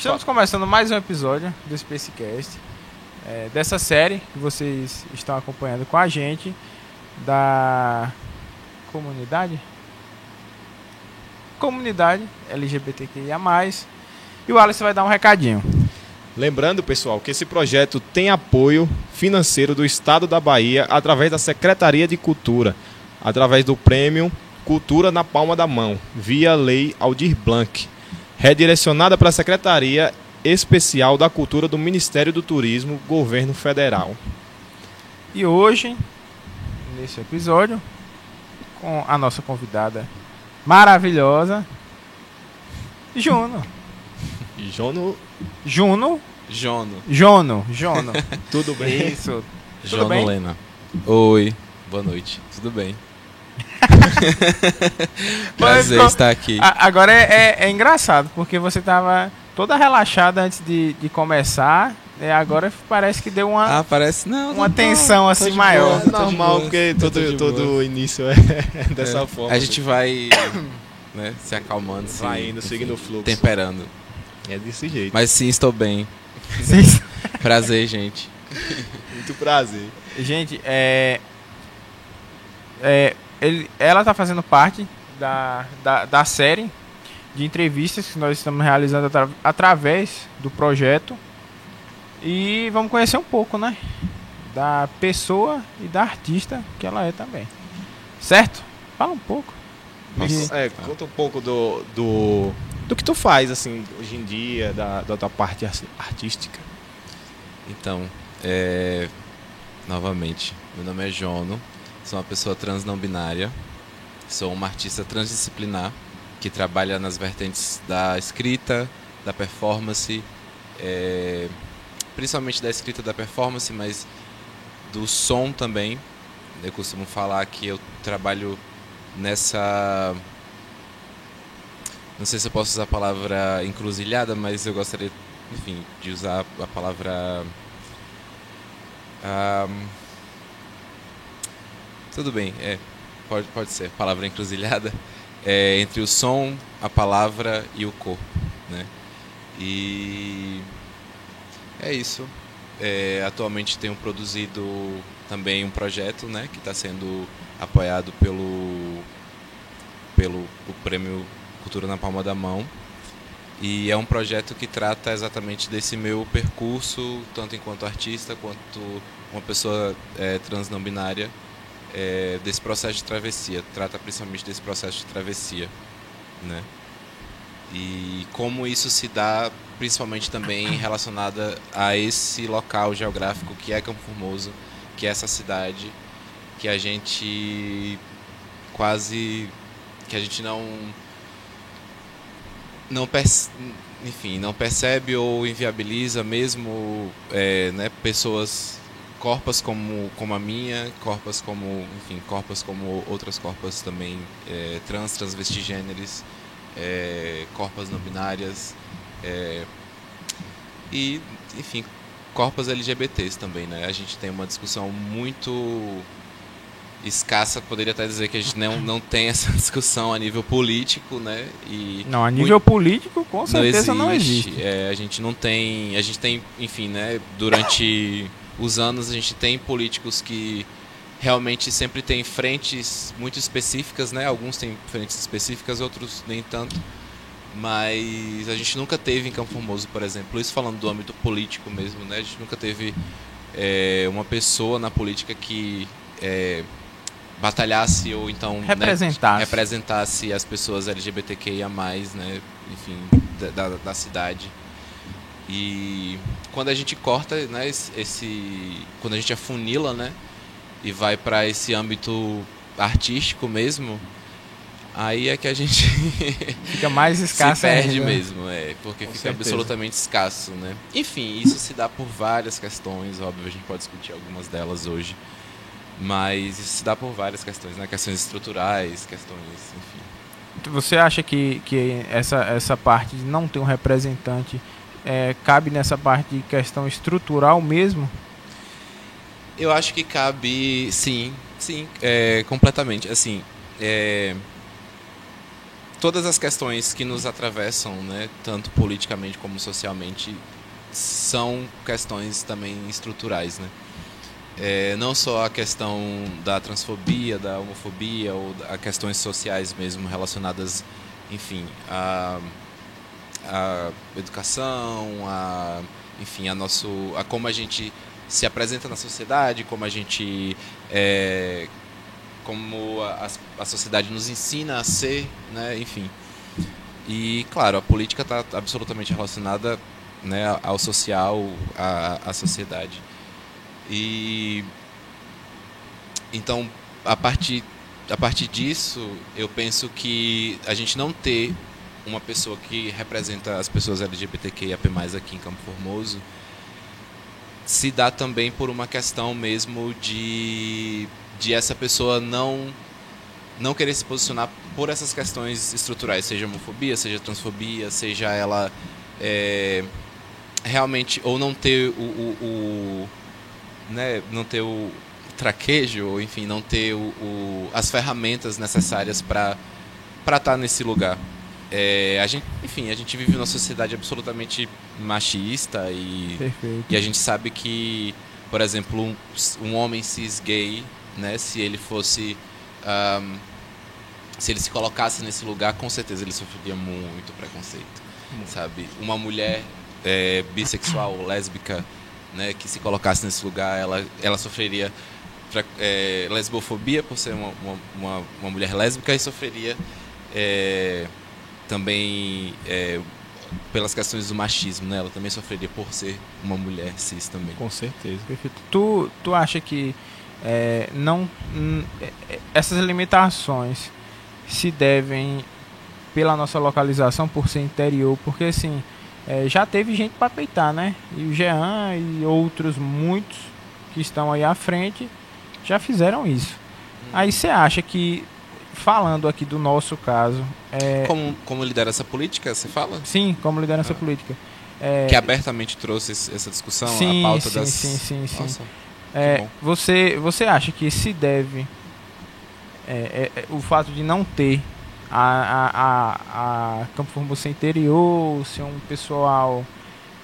Estamos começando mais um episódio do Spacecast, é, dessa série que vocês estão acompanhando com a gente, da comunidade? Comunidade LGBTQIA+. E o Alice vai dar um recadinho. Lembrando, pessoal, que esse projeto tem apoio financeiro do Estado da Bahia através da Secretaria de Cultura, através do prêmio Cultura na Palma da Mão, via Lei Aldir Blanc, redirecionada para a Secretaria Especial da Cultura do Ministério do Turismo, Governo Federal. E hoje, nesse episódio, com a nossa convidada maravilhosa, Juno. Jono, Juno. Jono. Jono. Jono. tudo bem? Isso. Jono bem? Lena. Oi, boa noite. Tudo bem? Prazer estar aqui. A- Agora é, é- é engraçado, porque você tava toda relaxada antes de, de começar, e agora parece que deu uma. Ah, parece. Não, uma não, tensão, tô assim, maior. boa, de normal, boa, porque todo, todo início é dessa É. forma. A gente vai né, se acalmando, se, vai indo, enfim, seguindo o fluxo. Temperando. É desse jeito. Mas sim, estou bem. Vocês- Prazer, gente. Muito prazer. Gente, é. é, ele, ela tá fazendo parte da, da, da série de entrevistas que nós estamos realizando atra- através do projeto. E vamos conhecer um pouco, né? Da pessoa e da artista que ela é também. Certo? Fala um pouco. Mas, é, conta um pouco do, do, do que tu faz, assim, hoje em dia, da, da tua parte ar- artística. Então, é, novamente, meu nome é Jono, sou uma pessoa trans não binária, sou uma artista transdisciplinar que trabalha nas vertentes da escrita, da performance, é, principalmente da escrita da performance, mas do som também. Eu costumo falar que eu trabalho nessa. Não sei se eu posso usar a palavra encruzilhada, mas eu gostaria, enfim, de usar a palavra. Ahm, tudo bem, é, pode, pode ser, palavra encruzilhada. É, entre o som, a palavra e o corpo, né? E é isso. É, atualmente tenho produzido também um projeto, né, que está sendo apoiado pelo pelo o prêmio Cultura na Palma da Mão. E é um projeto que trata exatamente desse meu percurso, tanto enquanto artista quanto uma pessoa é, trans não binária, é, desse processo de travessia. Trata principalmente desse processo de travessia, né? E como isso se dá, principalmente também relacionada a esse local geográfico que é Campo Formoso, que é essa cidade que a gente quase que a gente não não enfim não percebe ou inviabiliza mesmo é, né, pessoas corpas como como a minha corpas como enfim corpas como outras corpas também é, trans transvestigêneres é, corpas não binárias é, e enfim corpas LGBTs também né a gente tem uma discussão muito escassa poderia até dizer que a gente não, não tem essa discussão a nível político né e Não, a nível político, com certeza não existe. É, a gente não tem. A gente tem, enfim, né? Durante os anos a gente tem políticos que realmente sempre têm frentes muito específicas, né? Alguns têm frentes específicas, outros nem tanto. Mas a gente nunca teve em Campo Formoso, por exemplo, isso falando do âmbito político mesmo, né? A gente nunca teve é, uma pessoa na política que é, batalhasse ou então né, Representasse. representasse as pessoas LGBTQIA+, né, enfim, da, da, da cidade. E quando a gente corta, né, esse, quando a gente afunila, né, e vai para esse âmbito artístico mesmo, aí é que a gente Fica mais se escasso perde ainda. mesmo, é, porque Com fica certeza. absolutamente escasso, né? Enfim, isso se dá por várias questões, óbvio, a gente pode discutir algumas delas hoje, mas isso se dá por várias questões, né? Questões estruturais, questões, enfim. Você acha que, que essa, essa parte de não ter um representante é, cabe nessa parte de questão estrutural mesmo? Eu acho que cabe, sim, sim, é, completamente. Assim, é, todas as questões que nos atravessam, né, tanto politicamente como socialmente, são questões também estruturais, né? É, não só a questão da transfobia, da homofobia ou a questões sociais mesmo relacionadas, enfim, a, a educação, a, enfim, a nosso, a como a gente se apresenta na sociedade, como a gente é, como a, a, sociedade nos ensina a ser, né? enfim. E, claro, a política está absolutamente relacionada né, ao social, à, à sociedade. E então, a partir, a partir disso, eu penso que a gente não ter uma pessoa que representa as pessoas LGBTQIAP+, aqui em Campo Formoso, se dá também por uma questão mesmo de, de essa pessoa não não querer se posicionar por essas questões estruturais, seja homofobia, seja transfobia, seja ela é, realmente ou não ter o, o, o né, não ter o traquejo, ou enfim, não ter o, o as ferramentas necessárias para estar tá nesse lugar. É, a gente, enfim, a gente vive numa sociedade absolutamente machista e, e a gente sabe que, por exemplo, um, um homem cis gay, né, se ele fosse um, se ele se colocasse nesse lugar, com certeza ele sofreria muito preconceito, sabe? Uma mulher é, bissexual, lésbica, né, que se colocasse nesse lugar, ela, ela sofreria é, lesbofobia por ser uma, uma, uma, mulher lésbica e sofreria é, também é, pelas questões do machismo, né? Ela também sofreria por ser uma mulher cis também. Com certeza. Perfeito. Tu, tu acha que é, não é, essas limitações se devem pela nossa localização por ser interior, porque assim é, já teve gente para peitar, né? E o Jean e outros muitos que estão aí à frente já fizeram isso. Hum. Aí você acha que falando aqui do nosso caso. É... Como, como lidera essa política, você fala? Sim, como lidera ah. essa política. É... Que abertamente trouxe essa discussão, sim, a pauta sim, das... Sim, sim, sim. Nossa, é, você, você acha que se deve é, é, é, o fato de não ter a, a, a Campo Formoso interior, ser um pessoal,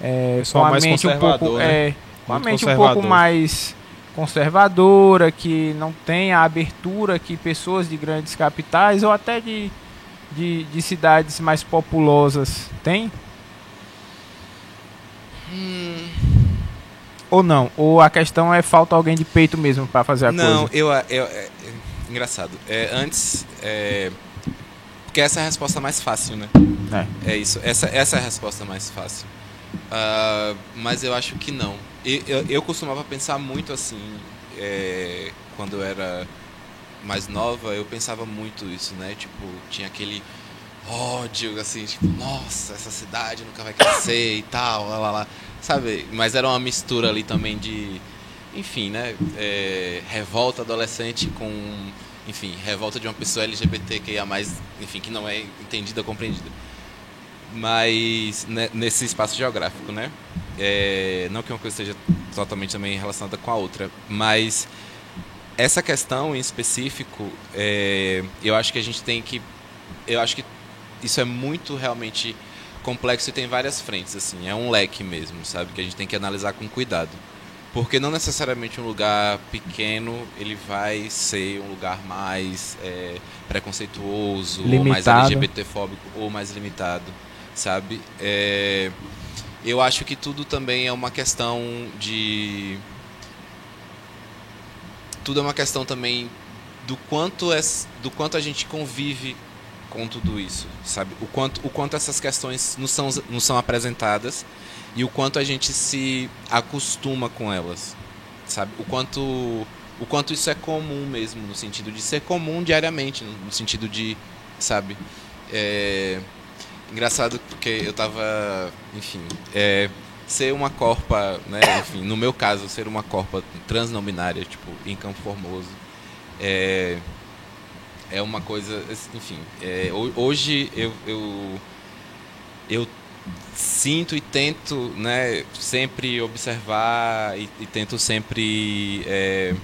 é, pessoal com a mente um pouco, né? é, com a mente um pouco mais conservadora, que não tem a abertura que pessoas de grandes capitais ou até de, de, de cidades mais populosas têm? Hum. Ou não? Ou a questão é falta alguém de peito mesmo para fazer a não, coisa? Não, eu, eu, é, engraçado. É, antes, é, porque essa é a resposta mais fácil, né? É, é isso. Essa, essa é a resposta mais fácil. Uh, mas eu acho que não eu, eu costumava pensar muito assim, é, quando eu era mais nova, eu pensava muito isso, né? Tipo, tinha aquele ódio, assim, tipo, nossa, essa cidade nunca vai crescer e tal, lá, lá, lá. Sabe? Mas era uma mistura ali também de, enfim, né? É, revolta adolescente com, enfim, revolta de uma pessoa LGBT que mais, enfim, que não é entendida, compreendida. Mas né, nesse espaço geográfico, né? É, não que uma coisa esteja totalmente também relacionada com a outra, mas essa questão em específico, é, eu acho que a gente tem que, eu acho que isso é muito realmente complexo e tem várias frentes, assim, é um leque mesmo, sabe, que a gente tem que analisar com cuidado, porque não necessariamente um lugar pequeno ele vai ser um lugar mais é, preconceituoso, limitado. ou mais LGBTfóbico, ou mais limitado, sabe? É, eu acho que tudo também é uma questão de. Tudo é uma questão também do quanto, é, do quanto a gente convive com tudo isso, sabe? O quanto, o quanto essas questões não são, não são apresentadas e o quanto a gente se acostuma com elas, sabe? O quanto, o quanto isso é comum mesmo, no sentido de ser comum diariamente, no sentido de, sabe? É, engraçado porque eu tava, enfim, é, ser uma corpa, né, enfim, no meu caso, ser uma corpa transnominária, tipo, em Campo Formoso, é, é uma coisa, enfim, é, hoje eu, eu, eu sinto e tento, né, sempre observar e, e tento sempre é,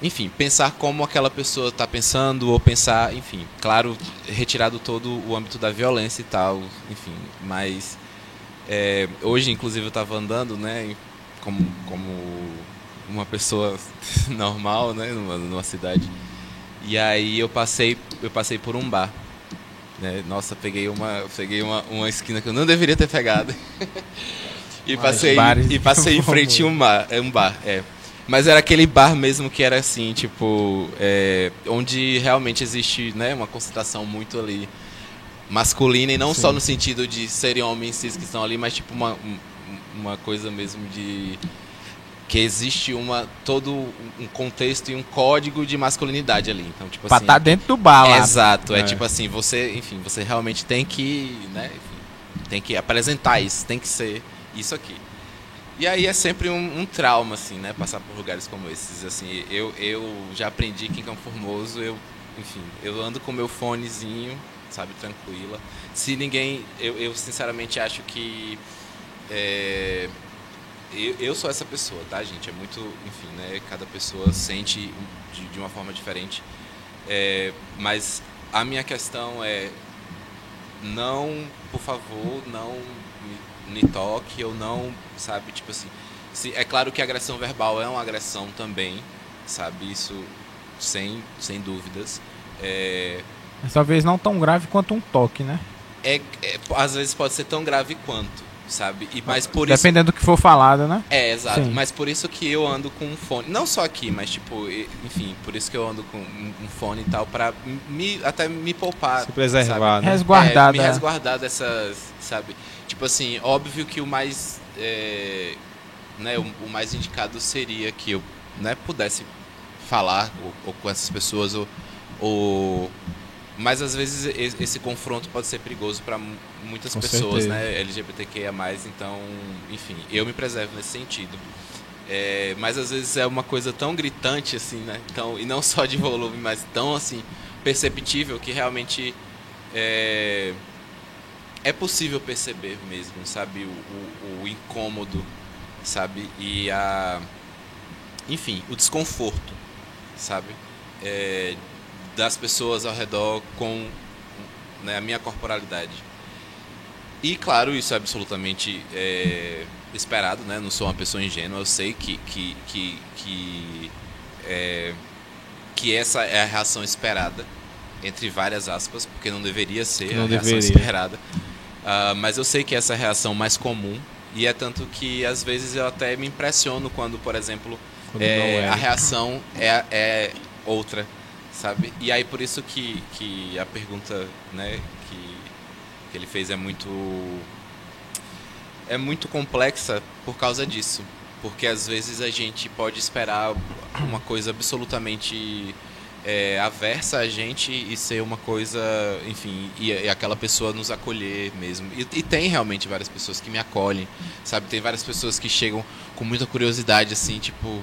enfim, pensar como aquela pessoa está pensando, ou pensar, enfim, claro, retirado todo o âmbito da violência e tal, enfim, mas é, hoje, inclusive, eu estava andando, né, como, como uma pessoa normal, né, numa, numa cidade, e aí eu passei, eu passei por um bar, né, nossa, peguei uma, peguei uma, uma esquina que eu não deveria ter pegado, e passei, e passei em frente a um bar, é um bar, é. Mas era aquele bar mesmo que era assim, tipo, é, onde realmente existe né, uma concentração muito ali masculina, e não Sim. só no sentido de serem homens cis que estão ali, mas tipo uma, um- uma coisa mesmo de. que existe uma, todo um contexto e um código de masculinidade ali. Então, tipo Pra assim. estar dentro do bar lá. Exato, é. É. tipo assim, você, enfim, você realmente tem que, né, enfim, tem que apresentar isso, tem que ser isso aqui. E aí é sempre um, um trauma, assim, né, passar por lugares como esses, assim, eu, eu já aprendi que em Campo Formoso, eu, enfim, eu ando com meu fonezinho, sabe, tranquila. Se ninguém, eu, eu sinceramente acho que é, eu, eu sou essa pessoa, tá, gente? É muito, enfim, né? Cada pessoa sente de, de uma forma diferente. É, mas a minha questão é não, por favor, não me, me toque ou não, sabe, tipo assim. Se, é claro que a agressão verbal é uma agressão também, sabe? Isso sem, sem dúvidas. É, Mas Talvez não tão grave quanto um toque, né? é, é- às vezes pode ser tão grave quanto, sabe? E, mas por isso Dependendo do que for falado, né? É, exato. Sim. Mas por isso que eu ando com um fone. Não só aqui, mas tipo, enfim, por isso que eu ando com um fone e tal, pra me, até me poupar. Se preservar, né? Resguardado. É, me é. resguardar dessas, sabe? Tipo assim, óbvio que o mais. é, né, o, o mais indicado seria que eu né, pudesse falar ou, ou com essas pessoas, ou, ou- mas às vezes esse confronto pode ser perigoso para muitas Com pessoas, certeza. né? LGBTQIA, então, enfim, eu me preservo nesse sentido. É, mas às vezes é uma coisa tão gritante assim, né? Então, e não só de volume, mas tão assim perceptível que realmente é, é possível perceber mesmo, sabe, o, o- o incômodo, sabe, e a, enfim, o desconforto, sabe, é, das pessoas ao redor com né, a minha corporalidade. E claro, isso é absolutamente é, esperado, né? Não sou uma pessoa ingênua, eu sei que que que que, é, que essa é a reação esperada entre várias aspas, porque não deveria ser Não a reação deveria. esperada. Ah, mas eu sei que essa é a reação mais comum e é tanto que às vezes eu até me impressiono quando, por exemplo, Quando é, é. a reação é, é outra, sabe? E aí por isso que, que a pergunta, né, que, que ele fez é muito é muito complexa por causa disso, porque às vezes a gente pode esperar uma coisa absolutamente é, aversa a gente e ser uma coisa, enfim, e, e aquela pessoa nos acolher mesmo. E, e tem realmente várias pessoas que me acolhem, sabe? Tem várias pessoas que chegam com muita curiosidade, assim, tipo,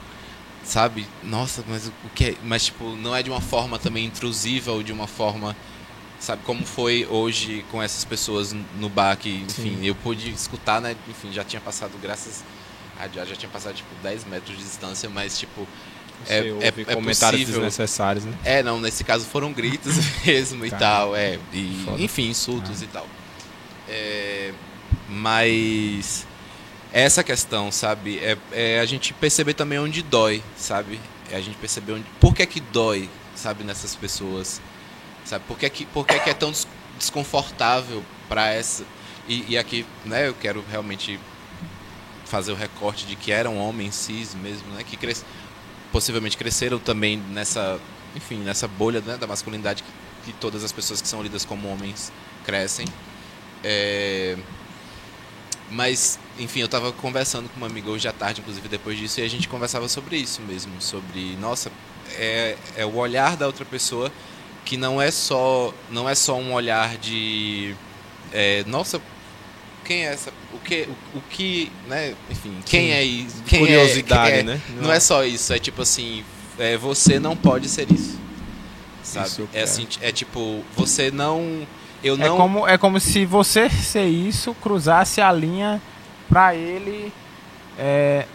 sabe? Nossa, mas o que é? Mas, tipo, não é de uma forma também intrusiva ou de uma forma, sabe? Como foi hoje com essas pessoas no bar que, enfim, eu pude escutar, né? Enfim, já tinha passado, graças a Deus, já tinha passado, tipo, 10 metros de distância, mas, tipo, é- é- é comentários possível. desnecessários, né? é, não, nesse caso foram gritos mesmo e Cara, tal, é. E, enfim, insultos e tal. É, mas essa questão, sabe, é, é a gente perceber também onde dói, sabe? É a gente perceber onde. Por que que dói, sabe, nessas pessoas? Sabe? Por que que, por que, que é tão des- desconfortável para essa. E, e aqui, né, eu quero realmente fazer o recorte de que eram homens cis mesmo, né? Que cres... possivelmente cresceram também nessa, enfim, nessa bolha né, da masculinidade que, que todas as pessoas que são lidas como homens crescem. É, Mas, enfim, eu tava conversando com uma amiga hoje à tarde, inclusive depois disso, e a gente conversava sobre isso mesmo, sobre, nossa, é, é o olhar da outra pessoa que não é só, não é só um olhar de, é, nossa, quem é essa, o que, o, o que, né, enfim, quem Sim. é isso, quem é- Curiosidade, quem é, né? não é só isso, é tipo assim, é, você não pode ser isso. Sabe? Isso, é é. assim, é tipo, você não. Eu É não. como, é como se você ser isso cruzasse a linha pra ele. É,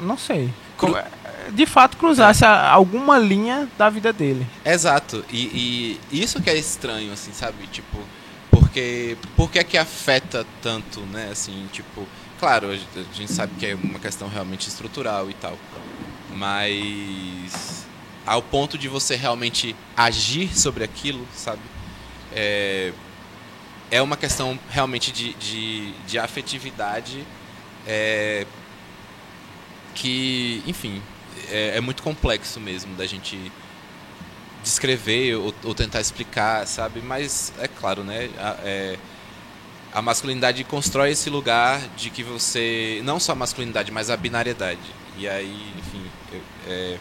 não sei. Cru- é, de fato cruzasse a- alguma linha da vida dele. Exato. E, e isso que é estranho, assim, sabe? Tipo, porque por que é que afeta tanto, né? Assim, tipo, claro, a gente- a gente sabe que é uma questão realmente estrutural e tal. Mas ao ponto de você realmente agir sobre aquilo, sabe? É, é uma questão realmente de, de, de afetividade é, que, enfim, é, é muito complexo mesmo da gente descrever ou, ou tentar explicar, sabe? Mas é claro, né? A, é, a masculinidade constrói esse lugar de que você não só a masculinidade, mas a binariedade. E aí, enfim, eu- é,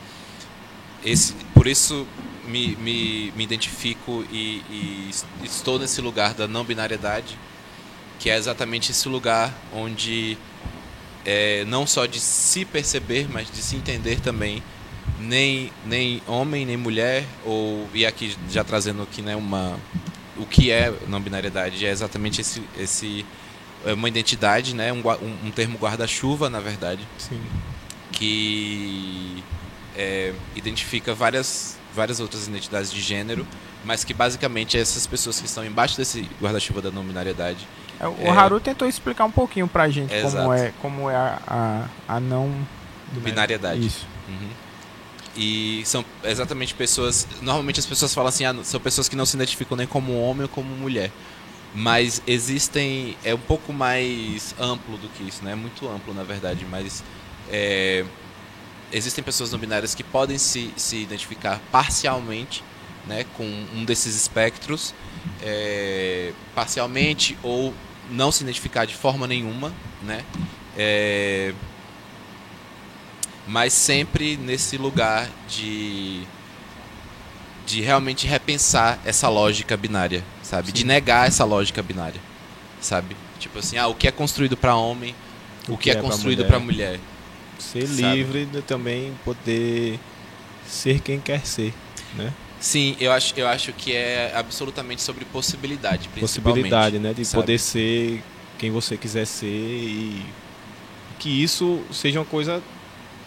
esse, por isso me, me, me identifico e, e es- estou nesse lugar da não binariedade, que é exatamente esse lugar onde é, não só de se perceber, mas de se entender também, nem, nem homem, nem mulher, ou e aqui já trazendo aqui né, uma, o que é não binariedade, é exatamente esse, esse é uma identidade, né, um, um, termo guarda-chuva, na verdade, Sim. que é, identifica várias, várias outras identidades de gênero, mas que basicamente essas pessoas que estão embaixo desse guarda-chuva da não binariedade É, O É. Haru tentou explicar um pouquinho pra gente Exato. como é, como é a, a, a não binariedade. Isso. Uhum. E são exatamente pessoas. Normalmente as pessoas falam assim, ah, são pessoas que não se identificam nem como homem ou como mulher. Mas existem. É um pouco mais amplo do que isso, né? É muito amplo, na verdade. Mas é, existem pessoas não binárias que podem se, se identificar parcialmente né, com um desses espectros, é, parcialmente ou não se identificar de forma nenhuma, né? É, mas sempre nesse lugar de de realmente repensar essa lógica binária, sabe? De negar essa lógica binária, sabe? Tipo assim, ah, o que é construído para homem, o, que, é, pra construído mulher. para mulher. Ser Sabe? livre de também poder ser quem quer ser, né? Sim, eu acho, eu acho que é absolutamente sobre possibilidade, principalmente. Possibilidade, né? De sabe? poder ser quem você quiser ser e que isso seja uma coisa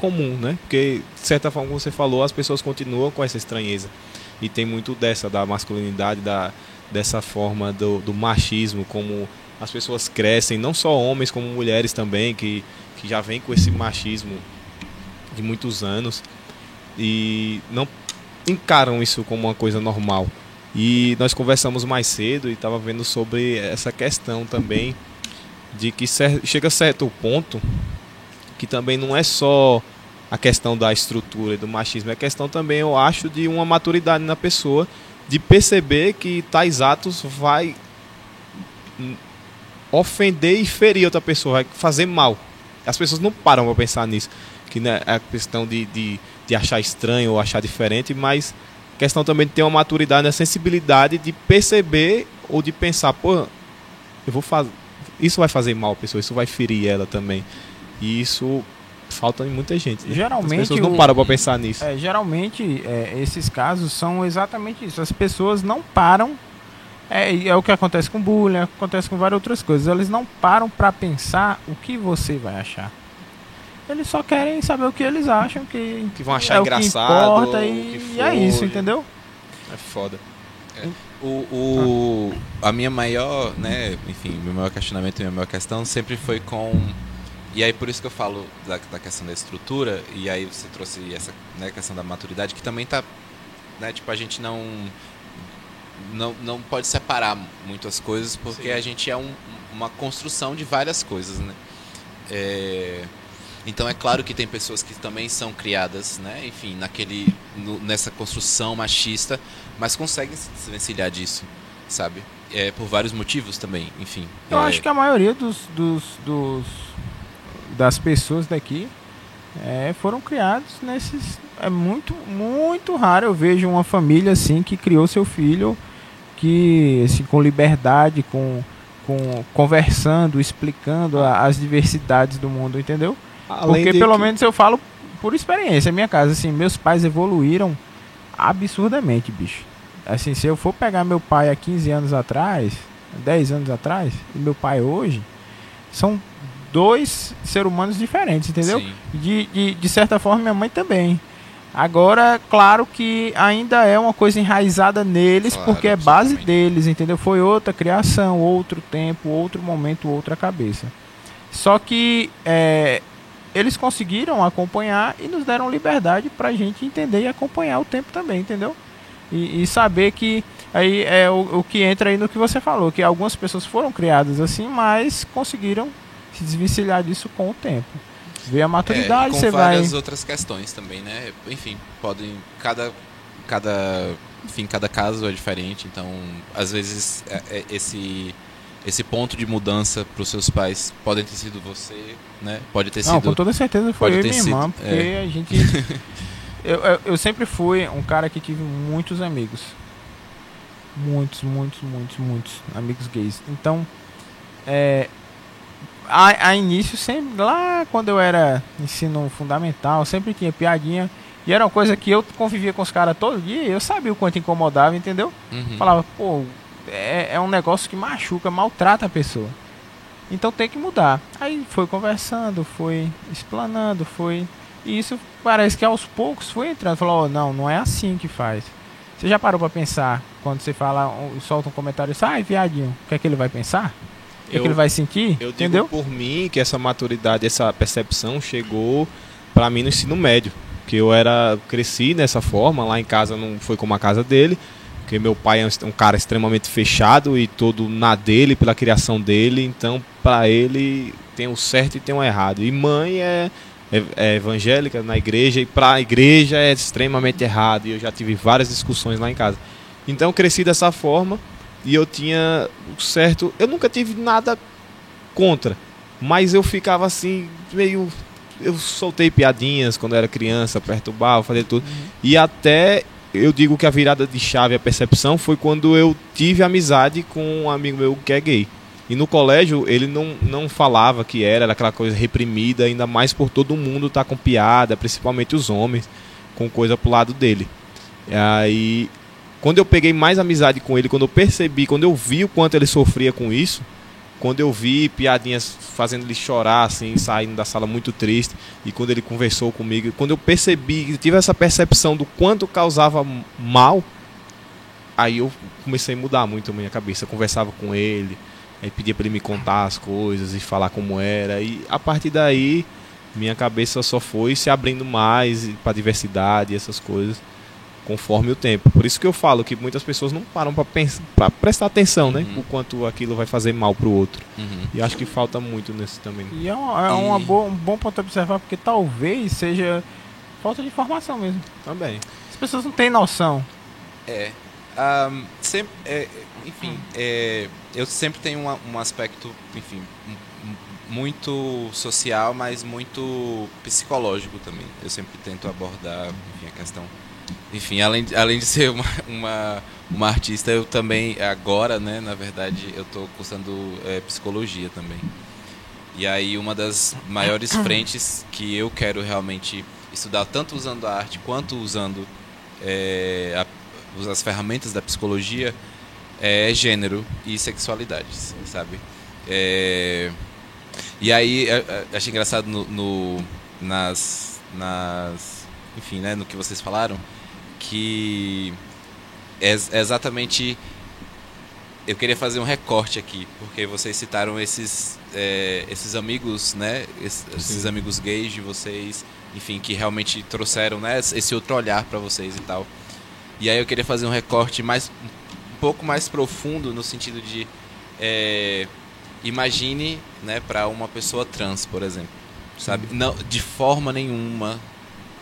comum, né? Porque, de certa forma, como você falou, as pessoas continuam com essa estranheza. E tem muito dessa, da masculinidade, da, dessa forma do, do machismo, como as pessoas crescem, não só homens, como mulheres também, que, que já vem com esse machismo de muitos anos e não encaram isso como uma coisa normal. E nós conversamos mais cedo e estava vendo sobre essa questão também de que chega a certo ponto que também não é só a questão da estrutura e do machismo, é questão também, eu acho, de uma maturidade na pessoa, de perceber que tais atos vai ofender e ferir outra pessoa, vai fazer mal. As pessoas não param para pensar nisso, que né, é a questão de, de, de achar estranho ou achar diferente, mas questão também de ter uma maturidade, a sensibilidade de perceber ou de pensar, pô, eu vou fazer, isso vai fazer mal a pessoa, isso vai ferir ela também. E isso falta em muita gente. né? Geralmente As pessoas não param para pensar nisso. É, geralmente, é, esses casos são exatamente isso. As pessoas não param. É, é o que acontece com bullying, acontece com várias outras coisas. Eles não param pra pensar o que você vai achar. Eles só querem saber o que eles acham que, Que vão achar é o o que engraçado, importa e, que e é isso, for. entendeu? É foda. O, o, a minha maior, né, enfim, meu maior questionamento e minha maior questão sempre foi com. E aí por isso que eu falo da, da questão da estrutura, e aí você trouxe essa né, questão da maturidade, que também tá. Né, tipo, a gente não. Não, não pode separar muito as coisas, porque Sim. a gente é um, uma construção de várias coisas, né? É, então é claro que tem pessoas que também são criadas, né? Enfim, naquele, no- nessa construção machista, mas conseguem se desvencilhar disso, sabe? É, por vários motivos também, enfim. Eu É, acho que a maioria dos, dos, dos- das pessoas daqui é, foram criados nesses. É muito, muito raro eu vejo uma família assim que criou seu filho que assim, com liberdade, com, com conversando, explicando a- as diversidades do mundo, entendeu? Além Porque pelo que- menos eu falo por experiência, minha casa, assim, meus pais evoluíram absurdamente, bicho. Assim, se eu for pegar meu pai há 15 anos atrás, 10 anos atrás, e meu pai hoje, são dois seres humanos diferentes, entendeu? De, de, de certa forma, minha mãe também. Agora, claro que ainda é uma coisa enraizada neles, Claro, porque é base deles, entendeu? Foi outra criação, outro tempo, outro momento, outra cabeça. Só que é, eles conseguiram acompanhar e nos deram liberdade pra gente entender e acompanhar o tempo também, entendeu? E, e saber que aí é o, o que entra aí no que você falou, que algumas pessoas foram criadas assim, mas conseguiram desvencilhar disso com o tempo. Vê a É, maturidade, com você vai. várias outras questões também, né? Enfim, podem cada cada enfim, cada caso é diferente, então às vezes é- é esse esse ponto de mudança para os seus pais pode ter sido você, né? Pode ter Não, com sido toda certeza foi eu e minha sido, irmã, porque é. a gente. eu, eu, eu sempre fui um cara que tive muitos amigos. Muitos, muitos, muitos, muitos amigos gays. Então, é, a, a início, sempre, lá quando eu era ensino fundamental, sempre tinha piadinha. E era uma coisa que eu convivia com os caras todo dia eu sabia o quanto incomodava, entendeu? Uhum. Falava, pô, é, é um negócio que machuca, maltrata a pessoa. Então tem que mudar. Aí foi conversando, foi explanando, foi. E isso parece que aos poucos foi entrando. Falou, ó, não, não é assim que faz. Você já parou pra pensar quando você fala, solta um comentário assim, ai, viadinho, o que é que ele vai pensar? O que, Eu- ele vai sentir? Eu Entendeu? digo por mim que essa maturidade, essa percepção chegou pra mim no ensino médio. Que eu era cresci dessa forma, lá em casa não foi como a casa dele, porque meu pai é um- um cara extremamente fechado e todo na dele, pela criação dele, então pra ele tem o certo e tem o errado. E mãe é, é- é evangélica na igreja e pra igreja é extremamente errado. E eu já tive várias discussões lá em casa. Então eu cresci dessa forma e eu tinha certo. Eu nunca tive nada contra. Mas eu ficava assim, meio. Eu soltei piadinhas quando eu era criança, perturbava, fazia tudo. E até eu digo que a virada de chave, a percepção, foi quando eu tive amizade com um amigo meu que é gay. E no colégio ele não, não falava que era, era aquela coisa reprimida, ainda mais por todo mundo estar com piada, principalmente os homens, com coisa pro lado dele. E aí, quando eu peguei mais amizade com ele, quando eu percebi, quando eu vi o quanto ele sofria com isso, quando eu vi piadinhas fazendo ele chorar, assim, saindo da sala muito triste, e quando ele conversou comigo, quando eu percebi, tive essa percepção do quanto causava mal, aí eu comecei a mudar muito a minha cabeça. Eu conversava com ele, aí pedia para ele me contar as coisas e falar como era, e a partir daí minha cabeça só foi se abrindo mais para diversidade e essas coisas conforme o tempo. Por isso que eu falo que muitas pessoas não param para prestar atenção, né? Uhum. O quanto aquilo vai fazer mal pro outro. Uhum. E acho que falta muito nesse também. E é, uma, é E- uma boa, um bom ponto a observar, porque talvez seja falta de informação mesmo. Também. As pessoas não têm noção. É. Ahm, sempre, é, enfim, é, eu sempre tenho uma- um aspecto, enfim, muito social, mas muito psicológico também. Eu sempre tento abordar, enfim, a questão. Enfim, além, além de ser uma, uma, uma artista, eu também, agora, né, na verdade, eu estou cursando é, psicologia também. E aí, uma das maiores frentes que eu quero realmente estudar, tanto usando a arte quanto usando é, a- as ferramentas da psicologia, é gênero e sexualidade, sabe? É, e aí, achei engraçado no, no- nas, nas. Enfim, né, no que vocês falaram, que é, ex- exatamente. Eu queria fazer um recorte aqui, porque vocês citaram esses, é, esses amigos, né? Esses, esses amigos gays de vocês, enfim, que realmente trouxeram né, esse outro olhar para vocês e tal. E aí eu queria fazer um recorte mais um pouco mais profundo no sentido de é, imagine, né, para uma pessoa trans, por exemplo, sabe? Não, de forma nenhuma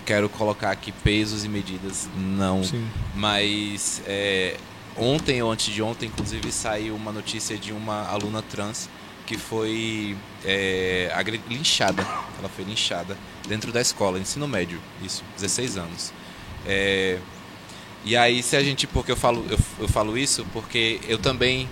quero colocar aqui pesos e medidas, não. Sim. Mas é, ontem ou antes de ontem, inclusive, saiu uma notícia de uma aluna trans que foi é, linchada. Ela foi linchada dentro da escola, ensino médio, isso, 16 anos. É, e aí, se a gente, porque eu falo, eu, eu falo isso porque eu também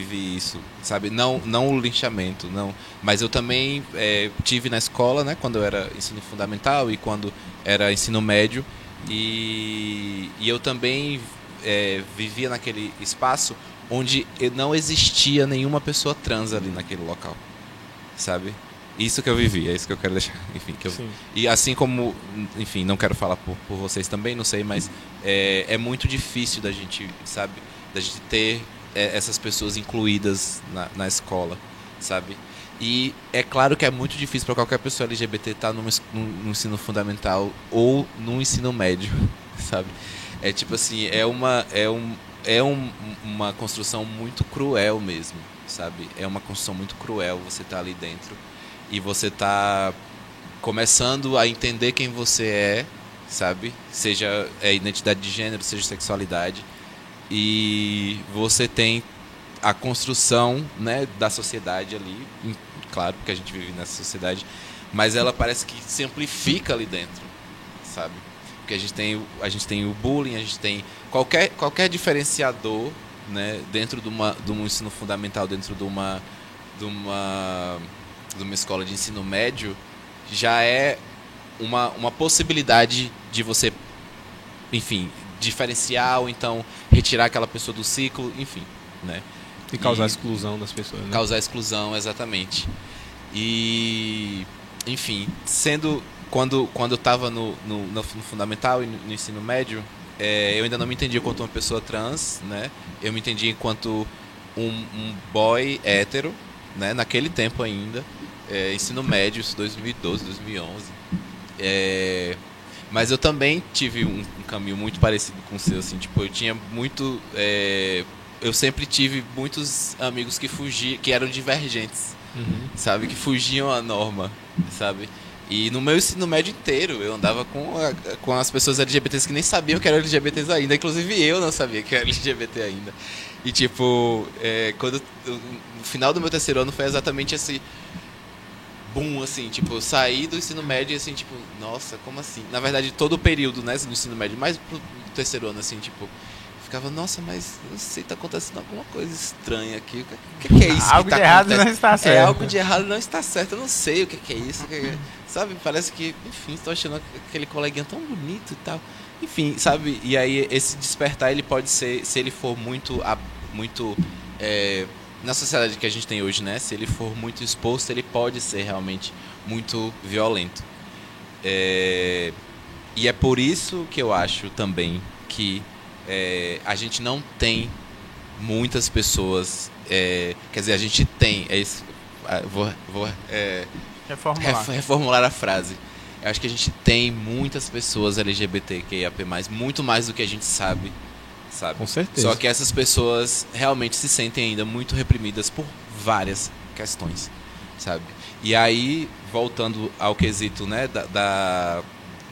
vivi isso, sabe? Não, não o linchamento, não. Mas eu também é, tive na escola, né? Quando eu era ensino fundamental e quando era ensino médio. E, e eu também é, vivia naquele espaço onde não existia nenhuma pessoa trans ali naquele local, sabe? Isso que eu vivi, é isso que eu quero deixar. Enfim, que eu, Sim. e assim como, enfim, não quero falar por, por vocês também, não sei, mas é, é muito difícil da gente, sabe, da gente ter essas pessoas incluídas na, na escola, sabe? E é claro que é muito difícil para qualquer pessoa LGBT estar no, no ensino fundamental ou no ensino médio, sabe? É tipo assim, é uma é um é um, uma construção muito cruel mesmo, sabe? É uma construção muito cruel você estar ali dentro e você tá começando a entender quem você é, sabe? Seja é, identidade de gênero, seja sexualidade. E você tem a construção né, da sociedade ali, claro, porque a gente vive nessa sociedade, mas ela parece que se amplifica ali dentro, sabe? Porque a gente tem, a gente tem o bullying, a gente tem qualquer, qualquer diferenciador né, dentro de, uma, de um ensino fundamental, dentro de uma, de, uma, de uma escola de ensino médio, já é uma, uma possibilidade de você, enfim, diferenciar ou então retirar aquela pessoa do ciclo, enfim, né? E causar E- exclusão das pessoas. Né? Causar exclusão, exatamente. E, enfim, sendo quando quando eu estava no, no, no fundamental e no, no ensino médio, é, eu ainda não me entendia enquanto uma pessoa trans, né? Eu me entendia enquanto um, um boy hétero, né? Naquele tempo ainda, é, ensino médio, isso 2012, 2011. É, mas eu também tive um, um caminho muito parecido com o seu, assim, tipo, eu tinha muito, é, eu sempre tive muitos amigos que fugiam, que eram divergentes, Uhum. sabe, que fugiam à norma, sabe? E no meu ensino médio inteiro, eu andava com, a- com as pessoas LGBTs que nem sabiam que eram LGBTs ainda. Inclusive eu não sabia que era LGBT ainda. E tipo, é, quando no final do meu terceiro ano foi exatamente esse boom, assim, tipo, saí do ensino médio e assim, tipo, nossa, como assim? Na verdade, todo o período, né, do ensino médio, mais pro terceiro ano, assim, tipo, ficava, nossa, mas não sei, tá acontecendo alguma coisa estranha aqui. O que, que, é isso? Algo tá de errado acontecendo? não está certo. É, algo de errado não está certo. Eu não sei o que, que é isso. que é- Sabe? Parece que, enfim, estou achando aquele coleguinha tão bonito e tal. Enfim, sabe? E aí esse despertar ele pode ser, se ele for muito, muito é, na sociedade que a gente tem hoje, né? Se ele for muito exposto, ele pode ser realmente muito violento. É, e é por isso que eu acho também que é, a gente não tem muitas pessoas. é, quer dizer, a gente tem. É isso, ah, vou, vou é, Reformular. ref- reformular a frase. Eu acho que a gente tem muitas pessoas LGBTQIAP+, muito mais do que a gente sabe, sabe? Com certeza. Só que essas pessoas realmente se sentem ainda muito reprimidas por várias questões, sabe? E aí, voltando ao quesito, né, da, da,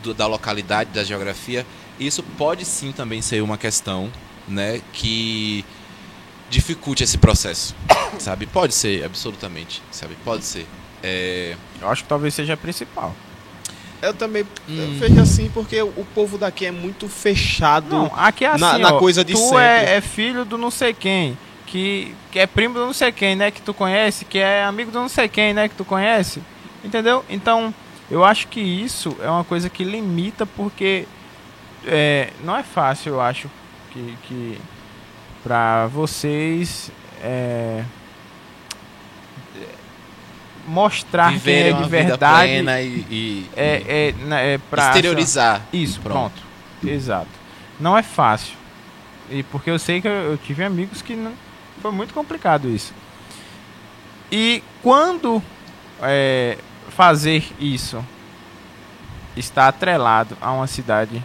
do- da localidade, da geografia, isso pode sim também ser uma questão, né, que dificulte esse processo, sabe? Pode ser, absolutamente, sabe? Pode ser. É, Eu acho que talvez seja a principal. Eu também Hum. eu vejo assim, porque o povo daqui é muito fechado. Não, aqui é assim, na- na ó, coisa de tu sempre. é, é filho do não sei quem, que, que é primo do não sei quem, né, que tu conhece, que é amigo do não sei quem, né, que tu conhece, entendeu? Então, eu acho que isso é uma coisa que limita, porque é, não é fácil, eu acho, que, que pra vocês é, mostrar quem viver é de verdade plena e, e- é, é, né, é pra exteriorizar. isso, Pronto. pronto. Exato. Não é fácil. E porque eu sei que eu, eu tive amigos que não, foi muito complicado isso. E quando é, fazer isso está atrelado a uma cidade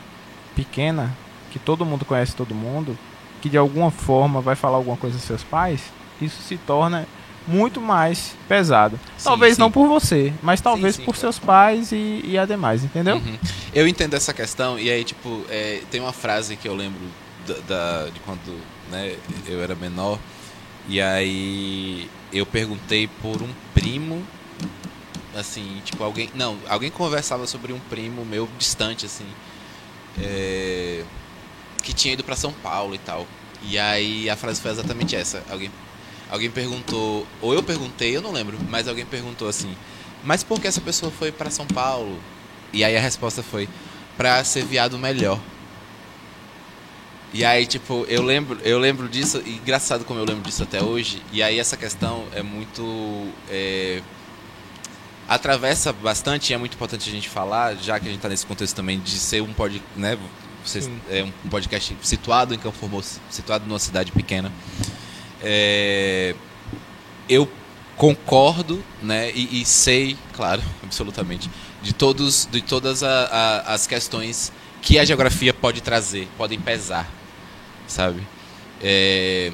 pequena, que todo mundo conhece todo mundo, que de alguma forma vai falar alguma coisa aos seus pais, isso se torna muito mais pesado. Sim, talvez sim. não por você, mas talvez sim, por claro. seus pais e, e ademais, entendeu? Uhum. Eu entendo essa questão, e aí, tipo, é, tem uma frase que eu lembro da, da- de quando né, eu era menor, e aí eu perguntei por um primo, assim, tipo, alguém. Não, alguém conversava sobre um primo meu distante, assim, é, que tinha ido pra São Paulo e tal. E aí a frase foi exatamente essa. Alguém, alguém perguntou, ou eu perguntei, eu não lembro, mas alguém perguntou assim, mas por que essa pessoa foi pra São Paulo? E aí a resposta foi pra ser viado melhor. E aí, tipo, eu lembro, eu lembro disso, e engraçado como eu lembro disso até hoje, e aí essa questão é muito. é, atravessa bastante, e é muito importante a gente falar, já que a gente está nesse contexto também de ser um pod, né, vocês, é um podcast situado em Campo Formoso, situado numa cidade pequena. É, eu concordo, né, e, e, sei, claro, absolutamente, de todos, de todas a, a, as questões que a geografia pode trazer, podem pesar, sabe? É,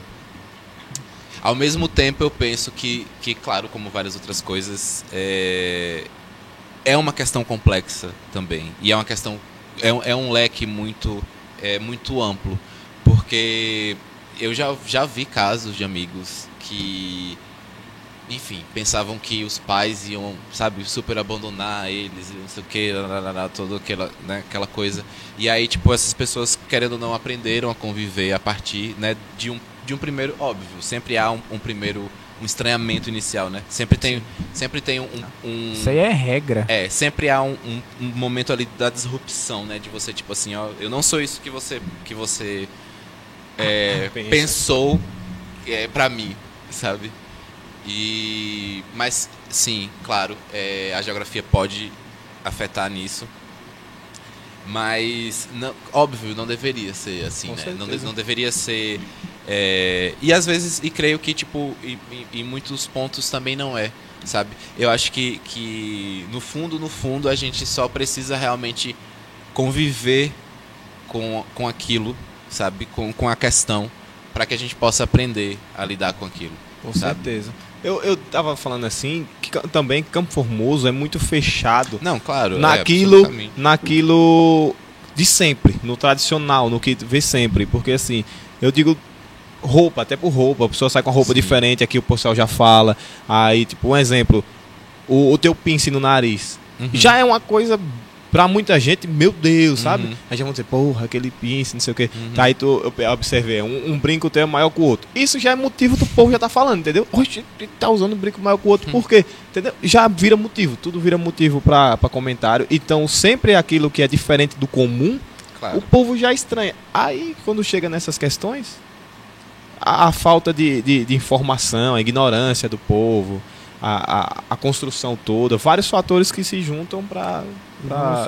ao mesmo tempo, eu penso que, que claro, como várias outras coisas, é, é uma questão complexa também. E é uma questão. É, é um leque muito, é, muito amplo. Porque eu já, já vi casos de amigos que enfim, pensavam que os pais iam, sabe, super abandonar eles, não sei o que, toda aquela, né, aquela coisa. E aí, tipo, essas pessoas, querendo ou não, aprenderam a conviver a partir né, de, um, de um primeiro, óbvio, sempre há um, um primeiro, um estranhamento inicial, né? Sempre tem, sempre tem um, um, Isso aí é regra. É, sempre há um, um, um, momento ali da disrupção, né? De você, tipo assim, ó, eu não sou isso que você, que você é, pensou é, pra mim, sabe? E, mas sim, claro, é, a geografia pode afetar nisso. Mas, não, óbvio, não deveria ser assim, Com né? Não, não, deveria ser. É, e às vezes, e creio que, tipo, em muitos pontos também não é, sabe? Eu acho que, que, no fundo, no fundo, a gente só precisa realmente conviver com, com aquilo, sabe? Com, com a questão, para que a gente possa aprender a lidar com aquilo. Com sabe? certeza. Eu, eu tava falando assim, que também Campo Formoso é muito fechado. Não, claro. Naquilo, é, naquilo de sempre, no tradicional, no que vê sempre. Porque assim, eu digo roupa, até por roupa, a pessoa sai com a roupa Sim. diferente, aqui o pessoal já fala. Aí, tipo, um exemplo, o, o teu pince no nariz. Uhum. Já é uma coisa pra muita gente, meu Deus, sabe? Uhum. Aí já vão dizer, porra, aquele pince, não sei o quê. Uhum. Aí tu, eu observei, um, um, brinco teu é maior que o outro. Isso já é motivo do povo já tá falando, entendeu? Oxe, tá usando um brinco maior que o outro, uhum. por quê? Entendeu? Já vira motivo, tudo vira motivo pra, pra comentário. Então, sempre aquilo que é diferente do comum, claro. o povo já estranha. Aí, quando chega nessas questões, a, a falta de, de, de informação, a ignorância do povo, a, a, a, construção toda, vários fatores que se juntam para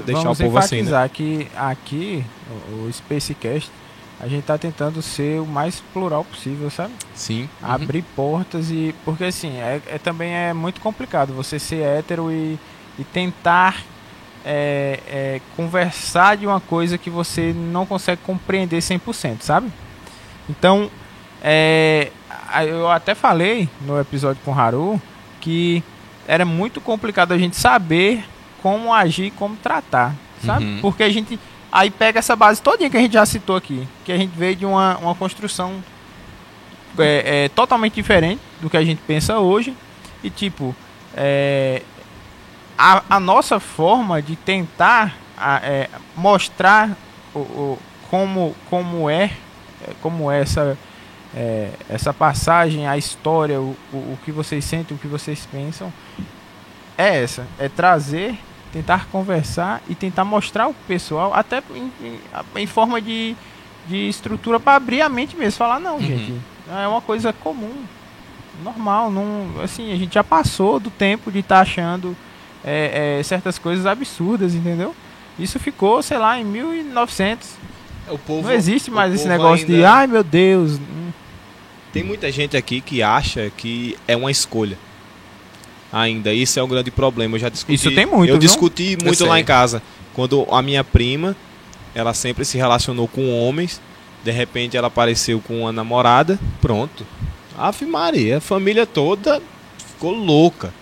deixar vamos o povo assim. Né? que aqui, o, o Spacecast, a gente está tentando ser o mais plural possível, sabe? Sim. Abrir uhum. portas e. Porque assim, é, é, também é muito complicado você ser hétero e, e tentar é, é, conversar de uma coisa que você não consegue compreender 100%, sabe? Então, é, eu até falei no episódio com o Haru que era muito complicado a gente saber como agir, como tratar, sabe? Uhum. Porque a gente aí pega essa base todinha que a gente já citou aqui, que a gente veio de uma, uma construção é, é, totalmente diferente do que a gente pensa hoje e tipo é, a, a, nossa forma de tentar a, é, mostrar o, o, como como é, é como é essa é, essa passagem, a história, o, o, o, que vocês sentem, o que vocês pensam, é essa. É trazer, tentar conversar e tentar mostrar o pessoal, até em, em, em forma de, de estrutura para abrir a mente mesmo. Falar, não, uhum. gente, é uma coisa comum, normal. Não, assim, a gente já passou do tempo de estar tá achando é, é, certas coisas absurdas, entendeu? Isso ficou, sei lá, em 1900. O povo, não existe mais esse negócio ainda... de, ai meu Deus. Tem muita gente aqui que acha que é uma escolha. Ainda, isso é um grande problema. Eu já discuti. Isso tem muito. Eu viu? discuti muito lá em casa. Quando a minha prima, ela sempre se relacionou com homens, de repente ela apareceu com uma namorada, pronto. Ave Maria, a família toda ficou louca.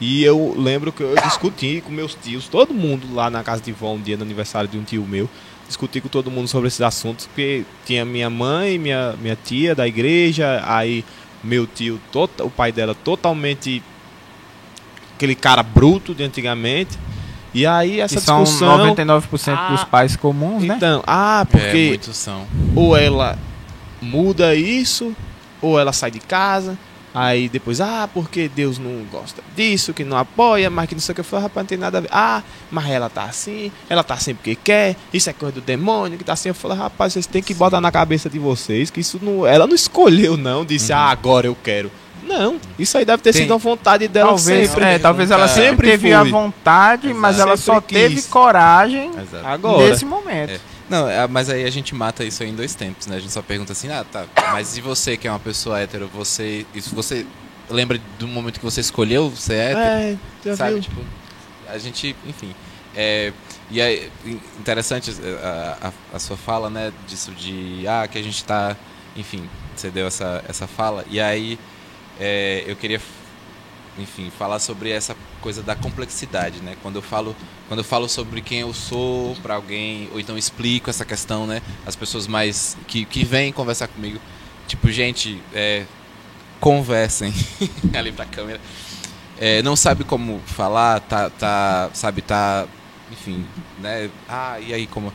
E eu lembro que eu discuti com meus tios, todo mundo lá na casa de vó, um dia no aniversário de um tio meu discutir com todo mundo sobre esses assuntos, porque tinha minha mãe, minha, minha tia da igreja, aí meu tio, tota, o pai dela totalmente aquele cara bruto de antigamente. E aí essa são discussão... 99% ah, dos pais comuns, né? Então, ah, porque é, são. ou ela muda isso, ou ela sai de casa, Aí depois, ah, porque Deus não gosta disso, que não apoia, mas que não sei o que. Eu falei, rapaz, não tem nada a ver. Ah, mas ela tá assim, ela tá assim porque quer, isso é coisa do demônio, que tá assim. Eu falei, rapaz, vocês têm que botar na cabeça de vocês que isso não. Ela não escolheu, não, disse, uhum. ah, agora eu quero. Não, isso aí deve ter Tem- sido a vontade dela talvez, sempre. é, talvez ela Sempre sempre teve a vontade, mas Exato. ela Sempre só teve quis. coragem Exato. Agora. nesse momento. É. Não, é, mas aí a gente mata isso aí em dois tempos, né? A gente só pergunta assim, ah, tá, mas e você que é uma pessoa hétero, você. Isso você lembra do momento que você escolheu ser hétero? É, já sabe? viu? Tipo, a gente, enfim. É, e é interessante a, a, a sua fala, né? Disso de, ah, que a gente tá. Enfim, você deu essa, essa fala. E aí é, eu queria, enfim, falar sobre essa coisa da complexidade, né? Quando eu falo, quando eu falo sobre quem eu sou para alguém, ou então explico essa questão, né? As pessoas mais. que, que vêm conversar comigo. Tipo, gente, é, conversem ali pra câmera é, não sabe como falar, tá, tá, sabe, tá, enfim, né? Ah, e aí como?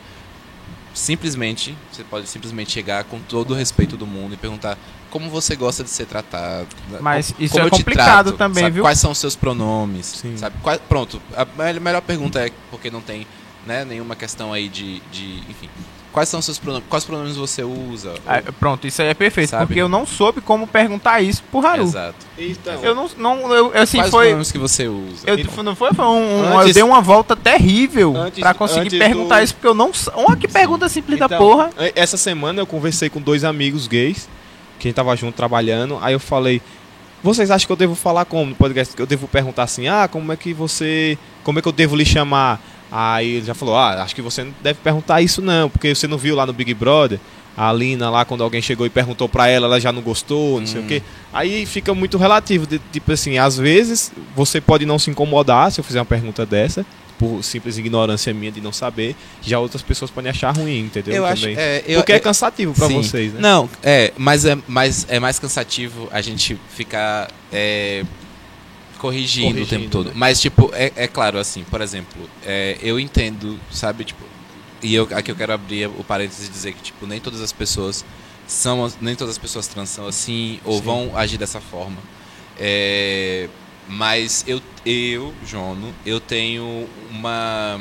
Simplesmente, você pode simplesmente chegar com todo o respeito do mundo e perguntar como você gosta de ser tratado. Mas como- isso como é complicado trato, também, sabe? viu? Quais são os seus pronomes? Sim. Sabe? Qual- pronto, a me- melhor pergunta é porque não tem né, nenhuma questão aí de, de, enfim. Quais são os seus pronomes? Quais pronomes você usa? Ah, pronto, isso aí é perfeito, Sabe? porque eu não soube como perguntar isso pro Haru. Exato. Então, Eu não, não eu, assim, Quais foi, pronomes que você usa? eu, não foi, foi um, um- Antes- eu dei uma volta terrível Antes- pra conseguir perguntar do- isso, porque eu não Olha que pergunta simples da Então, porra. e- Essa semana eu conversei com dois amigos gays, que a gente tava junto trabalhando. Aí eu falei, vocês acham que eu devo falar como no podcast? Que eu devo perguntar assim, ah, como é que você. Como é que eu devo lhe chamar? Aí ele já falou, ah, acho que você não deve perguntar isso não, porque você não viu lá no Big Brother. A Lina lá, quando alguém chegou e perguntou pra ela, ela já não gostou, não sei Hum. o quê. Aí fica muito relativo. de- tipo assim, às vezes você pode não se incomodar se eu fizer uma pergunta dessa, por simples ignorância minha de não saber. Já outras pessoas podem achar ruim, entendeu? Eu acho, é, eu, Porque é eu- cansativo Sim. vocês, né? Não, é, mas é, mas é mais cansativo a gente ficar é, corrigindo, o Corrigindo, tempo todo. né? Mas, tipo, é, é claro, assim, por exemplo, é, eu entendo, sabe, tipo, e eu, aqui eu quero abrir o parênteses e dizer que, tipo, nem todas as pessoas são, nem todas as pessoas trans são assim, ou Sim. vão agir dessa forma. É, mas eu, eu, Jono, eu tenho uma,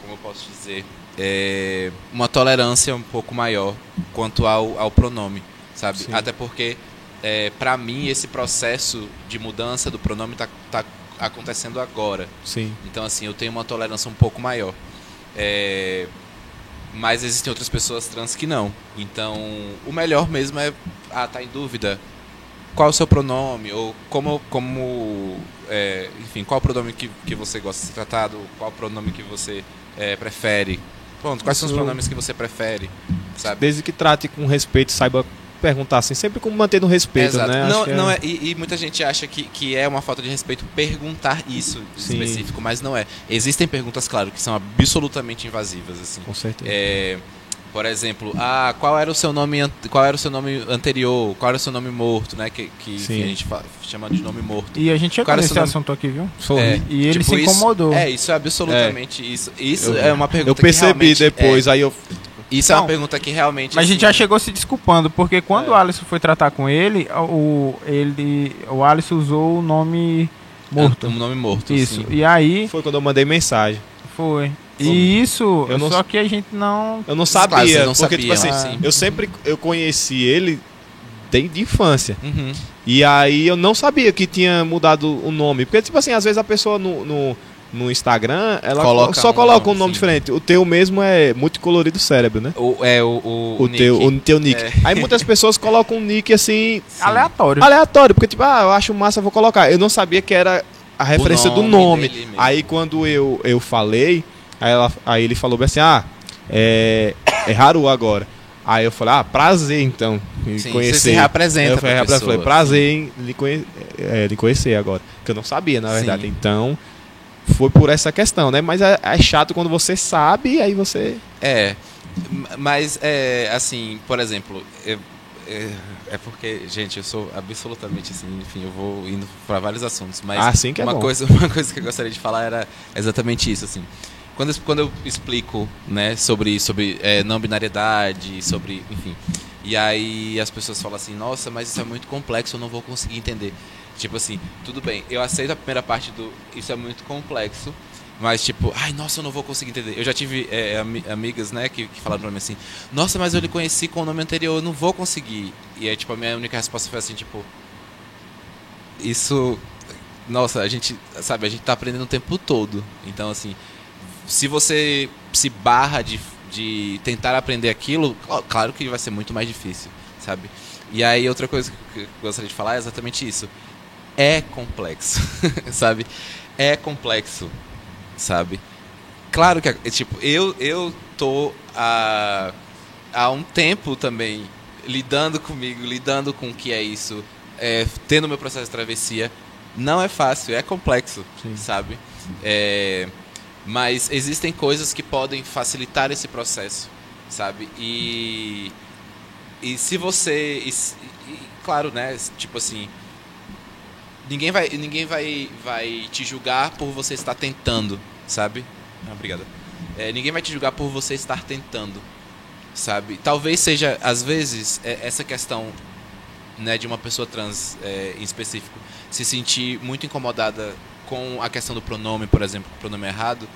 como eu posso dizer, é, uma tolerância um pouco maior quanto ao, ao pronome, sabe? Sim. Até porque, é, para mim, esse processo de mudança do pronome tá, tá acontecendo agora. Sim. Então, assim, eu tenho uma tolerância um pouco maior. É, mas existem outras pessoas trans que não. Então, o melhor mesmo é, ah, tá em dúvida, qual é o seu pronome? Ou como, como é, enfim, qual o pronome que, que você gosta de ser tratado? Qual o pronome que você é, prefere? Pronto, quais são os Isso- pronomes que você prefere? Sabe? Desde que trate com respeito, saiba perguntar assim, sempre como manter no respeito, Exato. né? Não, que não é, e, e muita gente acha que, que é uma falta de respeito perguntar isso Sim. específico, mas não é. Existem perguntas, claro, que são absolutamente invasivas, assim. Com certeza. É, por exemplo, ah, qual era o seu nome, qual era o seu nome anterior? Qual era o seu nome morto, né? Que, que a gente chama de nome morto. E a gente chegou nesse isso não- assunto aqui, viu? É, E ele tipo, se isso- incomodou. é, isso é absolutamente isso. Isso Eu- é uma pergunta eu percebi realmente- depois, aí eu. é, isso é uma Não. pergunta que realmente. Mas a gente assim, já chegou se desculpando, porque quando É. o Alisson foi tratar com ele, o, ele, o Alisson usou o nome morto. Um nome morto. Isso. sim. E aí Foi quando eu mandei mensagem. foi. E isso, Eu não- só que a gente não. Eu não sabia, não porque tipo sabiam, assim, sim. eu sempre eu conheci ele desde infância. Uhum. E aí eu não sabia que tinha mudado o nome, porque tipo assim, às vezes a pessoa no, no, no Instagram, ela Coloca só um coloca um nome, nome sim. diferente. O teu mesmo é multicolorido cérebro, né? O, é o, o, O, teu, nick. o teu nick. É. Aí muitas pessoas colocam um nick assim Sim. Aleatório. aleatório, porque tipo, ah, eu acho massa, vou colocar. Eu não sabia que era a referência do nome nome. dele mesmo. Aí quando eu, eu falei, aí, ela, aí ele falou bem assim, ah, é, é Haru agora. Aí eu falei, ah, prazer então, em Sim, conhecer. Você se reapresenta. Aí eu falei, pra falei, prazer em lhe, conhe é, lhe conhecer agora. Que eu não sabia, na Sim. verdade. Então, foi por essa questão, né? Mas é, é chato quando você sabe, aí você. É, mas é assim, por exemplo, eu- é, é porque, gente, eu sou absolutamente assim, enfim, eu vou indo para vários assuntos, mas Assim que é uma bom. coisa, uma coisa que eu gostaria de falar era exatamente isso, assim. Quando, quando eu explico, né, sobre sobre é, não binariedade, sobre, enfim, e aí as pessoas falam assim, nossa, mas isso é muito complexo, eu não vou conseguir entender. Tipo assim, tudo bem, eu aceito a primeira parte do isso é muito complexo, mas tipo, ai, nossa, eu não vou conseguir entender. Eu já tive é, ami- amigas, né, que, que falaram pra mim assim, nossa, mas eu lhe conheci com o nome anterior, eu não vou conseguir. E aí, tipo, a minha única resposta foi assim, tipo, isso. Nossa, a gente, sabe, a gente tá aprendendo o tempo todo. Então, assim, se você se barra de, de tentar aprender aquilo, claro que vai ser muito mais difícil, sabe? E aí, outra coisa que eu gostaria de falar é exatamente isso. É complexo, sabe? É complexo, sabe? Claro que, tipo, eu, eu tô há, há um tempo também lidando comigo, lidando com o que é isso, é, tendo meu processo de travessia. Não é fácil, é complexo, Sim. sabe? É, mas existem coisas que podem facilitar esse processo, sabe? E, e se você. E, e, claro, né? Tipo assim. Ninguém vai, ninguém vai, vai te julgar por você estar tentando, sabe? Ah, obrigado. É, ninguém vai te julgar por você estar tentando, sabe? Talvez seja, às vezes, é, essa questão né, de uma pessoa trans é, em específico se sentir muito incomodada com a questão do pronome, por exemplo, pronome errado,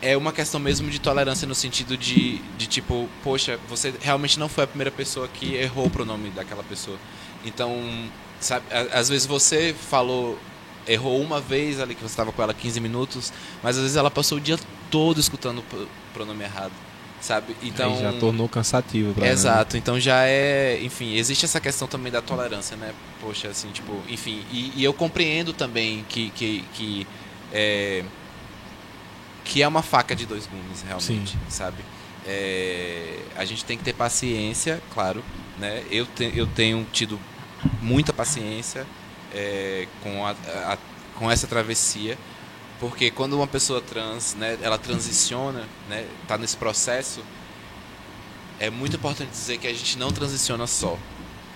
é uma questão mesmo de tolerância no sentido de, de tipo, poxa, você realmente não foi a primeira pessoa que errou o pronome daquela pessoa. Então, sabe, às vezes você falou errou uma vez ali que você estava com ela 15 minutos, mas às vezes ela passou o dia todo escutando o pronome errado, sabe? Então Aí já tornou cansativo para Exato. Ela. Então já é, enfim, existe essa questão também da tolerância, né? Poxa, assim, tipo, enfim, e, e eu compreendo também que que, que é, que é uma faca de dois gumes, realmente, Sim. sabe? É, a gente tem que ter paciência, claro, né? Eu, te, eu tenho tido muita paciência é, com, a, a, com essa travessia, porque quando uma pessoa trans, né, ela transiciona, né, tá nesse processo, é muito importante dizer que a gente não transiciona só,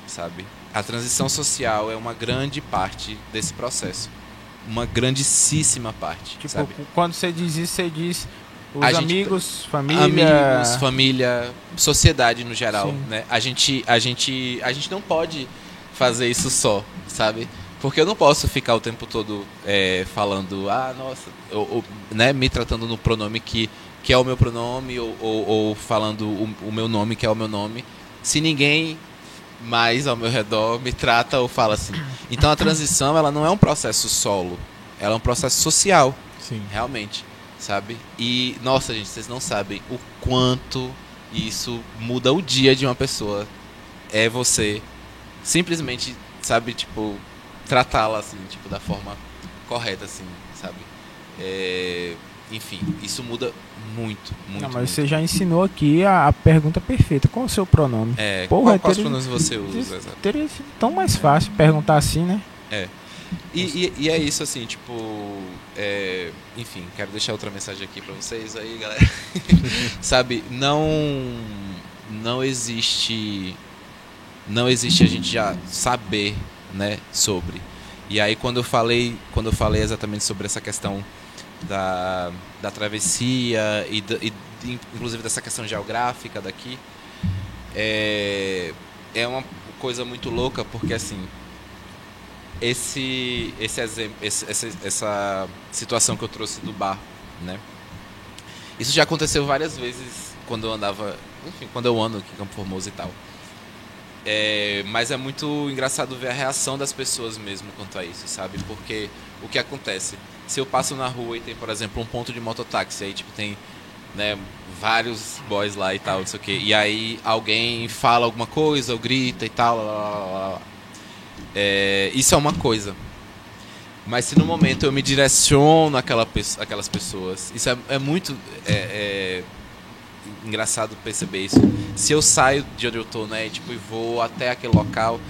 sabe? A transição social é uma grande parte desse processo, uma grandíssima parte, tipo, sabe? quando você diz isso, você diz os a amigos, gente, família, amigos, família, sociedade no geral, Sim. né? A gente, a gente, a gente não pode fazer isso só, sabe? Porque eu não posso ficar o tempo todo é, falando, ah, nossa, ou, ou, né, me tratando no pronome que, que é o meu pronome, ou, ou, ou falando o, o, meu nome que é o meu nome, se ninguém mais ao meu redor me trata ou fala assim. Então a transição, ela não é um processo solo, ela é um processo social, Sim. realmente, sabe? E, nossa, gente, vocês não sabem o quanto isso muda o dia de uma pessoa. É você simplesmente, sabe, tipo, tratá-la assim, tipo, da forma correta, assim, sabe? É, enfim, isso muda muito, muito. Não, mas muito. você já ensinou aqui a, a, pergunta perfeita. Qual é o seu pronome? É, Porra, qual, quais pronomes você usa? Teria, sido tão mais fácil perguntar assim, né? É. E, e, e, é isso, assim, tipo. É, enfim, quero deixar outra mensagem aqui pra vocês aí, galera. Sabe, não. Não existe. Não existe a gente já saber né, sobre. E aí quando eu falei, quando eu falei exatamente sobre essa questão da, da travessia e, e inclusive dessa questão geográfica daqui, é, é uma coisa muito louca porque assim esse esse exemplo essa, essa situação que eu trouxe do bar, né? Isso já aconteceu várias vezes quando eu andava, enfim, quando eu ando aqui em Campo Formoso e tal. É, mas é muito engraçado ver a reação das pessoas mesmo quanto a isso, sabe? Porque o que acontece? Se eu passo na rua e tem, por exemplo, um ponto de mototáxi, aí tipo tem né, vários boys lá e tal, não sei o quê, e aí alguém fala alguma coisa ou grita e tal, lá, lá, lá, é, isso é uma coisa. Mas se no momento eu me direciono àquela, àquelas pessoas, isso é, é muito é, é engraçado perceber isso. Se eu saio de onde eu tô, né, tipo, e vou até aquele local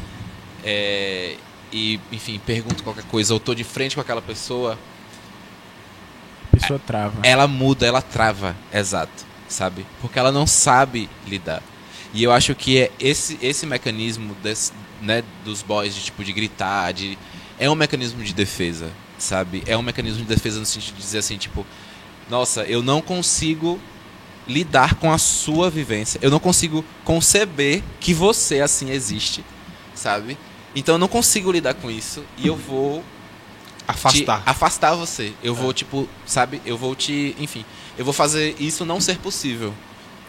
é, e, enfim, pergunto qualquer coisa, ou tô de frente com aquela pessoa, a pessoa trava. Ela muda, ela trava, exato, sabe? Porque ela não sabe lidar. E eu acho que é esse esse mecanismo desse, né, dos boys de tipo de gritar, de é um mecanismo de defesa, sabe? É um mecanismo de defesa no sentido de dizer assim, tipo, nossa, eu não consigo lidar com a sua vivência. Eu não consigo conceber que você assim existe, sabe? Então eu não consigo lidar com isso e eu vou afastar afastar você. Eu é. vou tipo, sabe? Eu vou te, enfim, eu vou fazer isso não ser possível,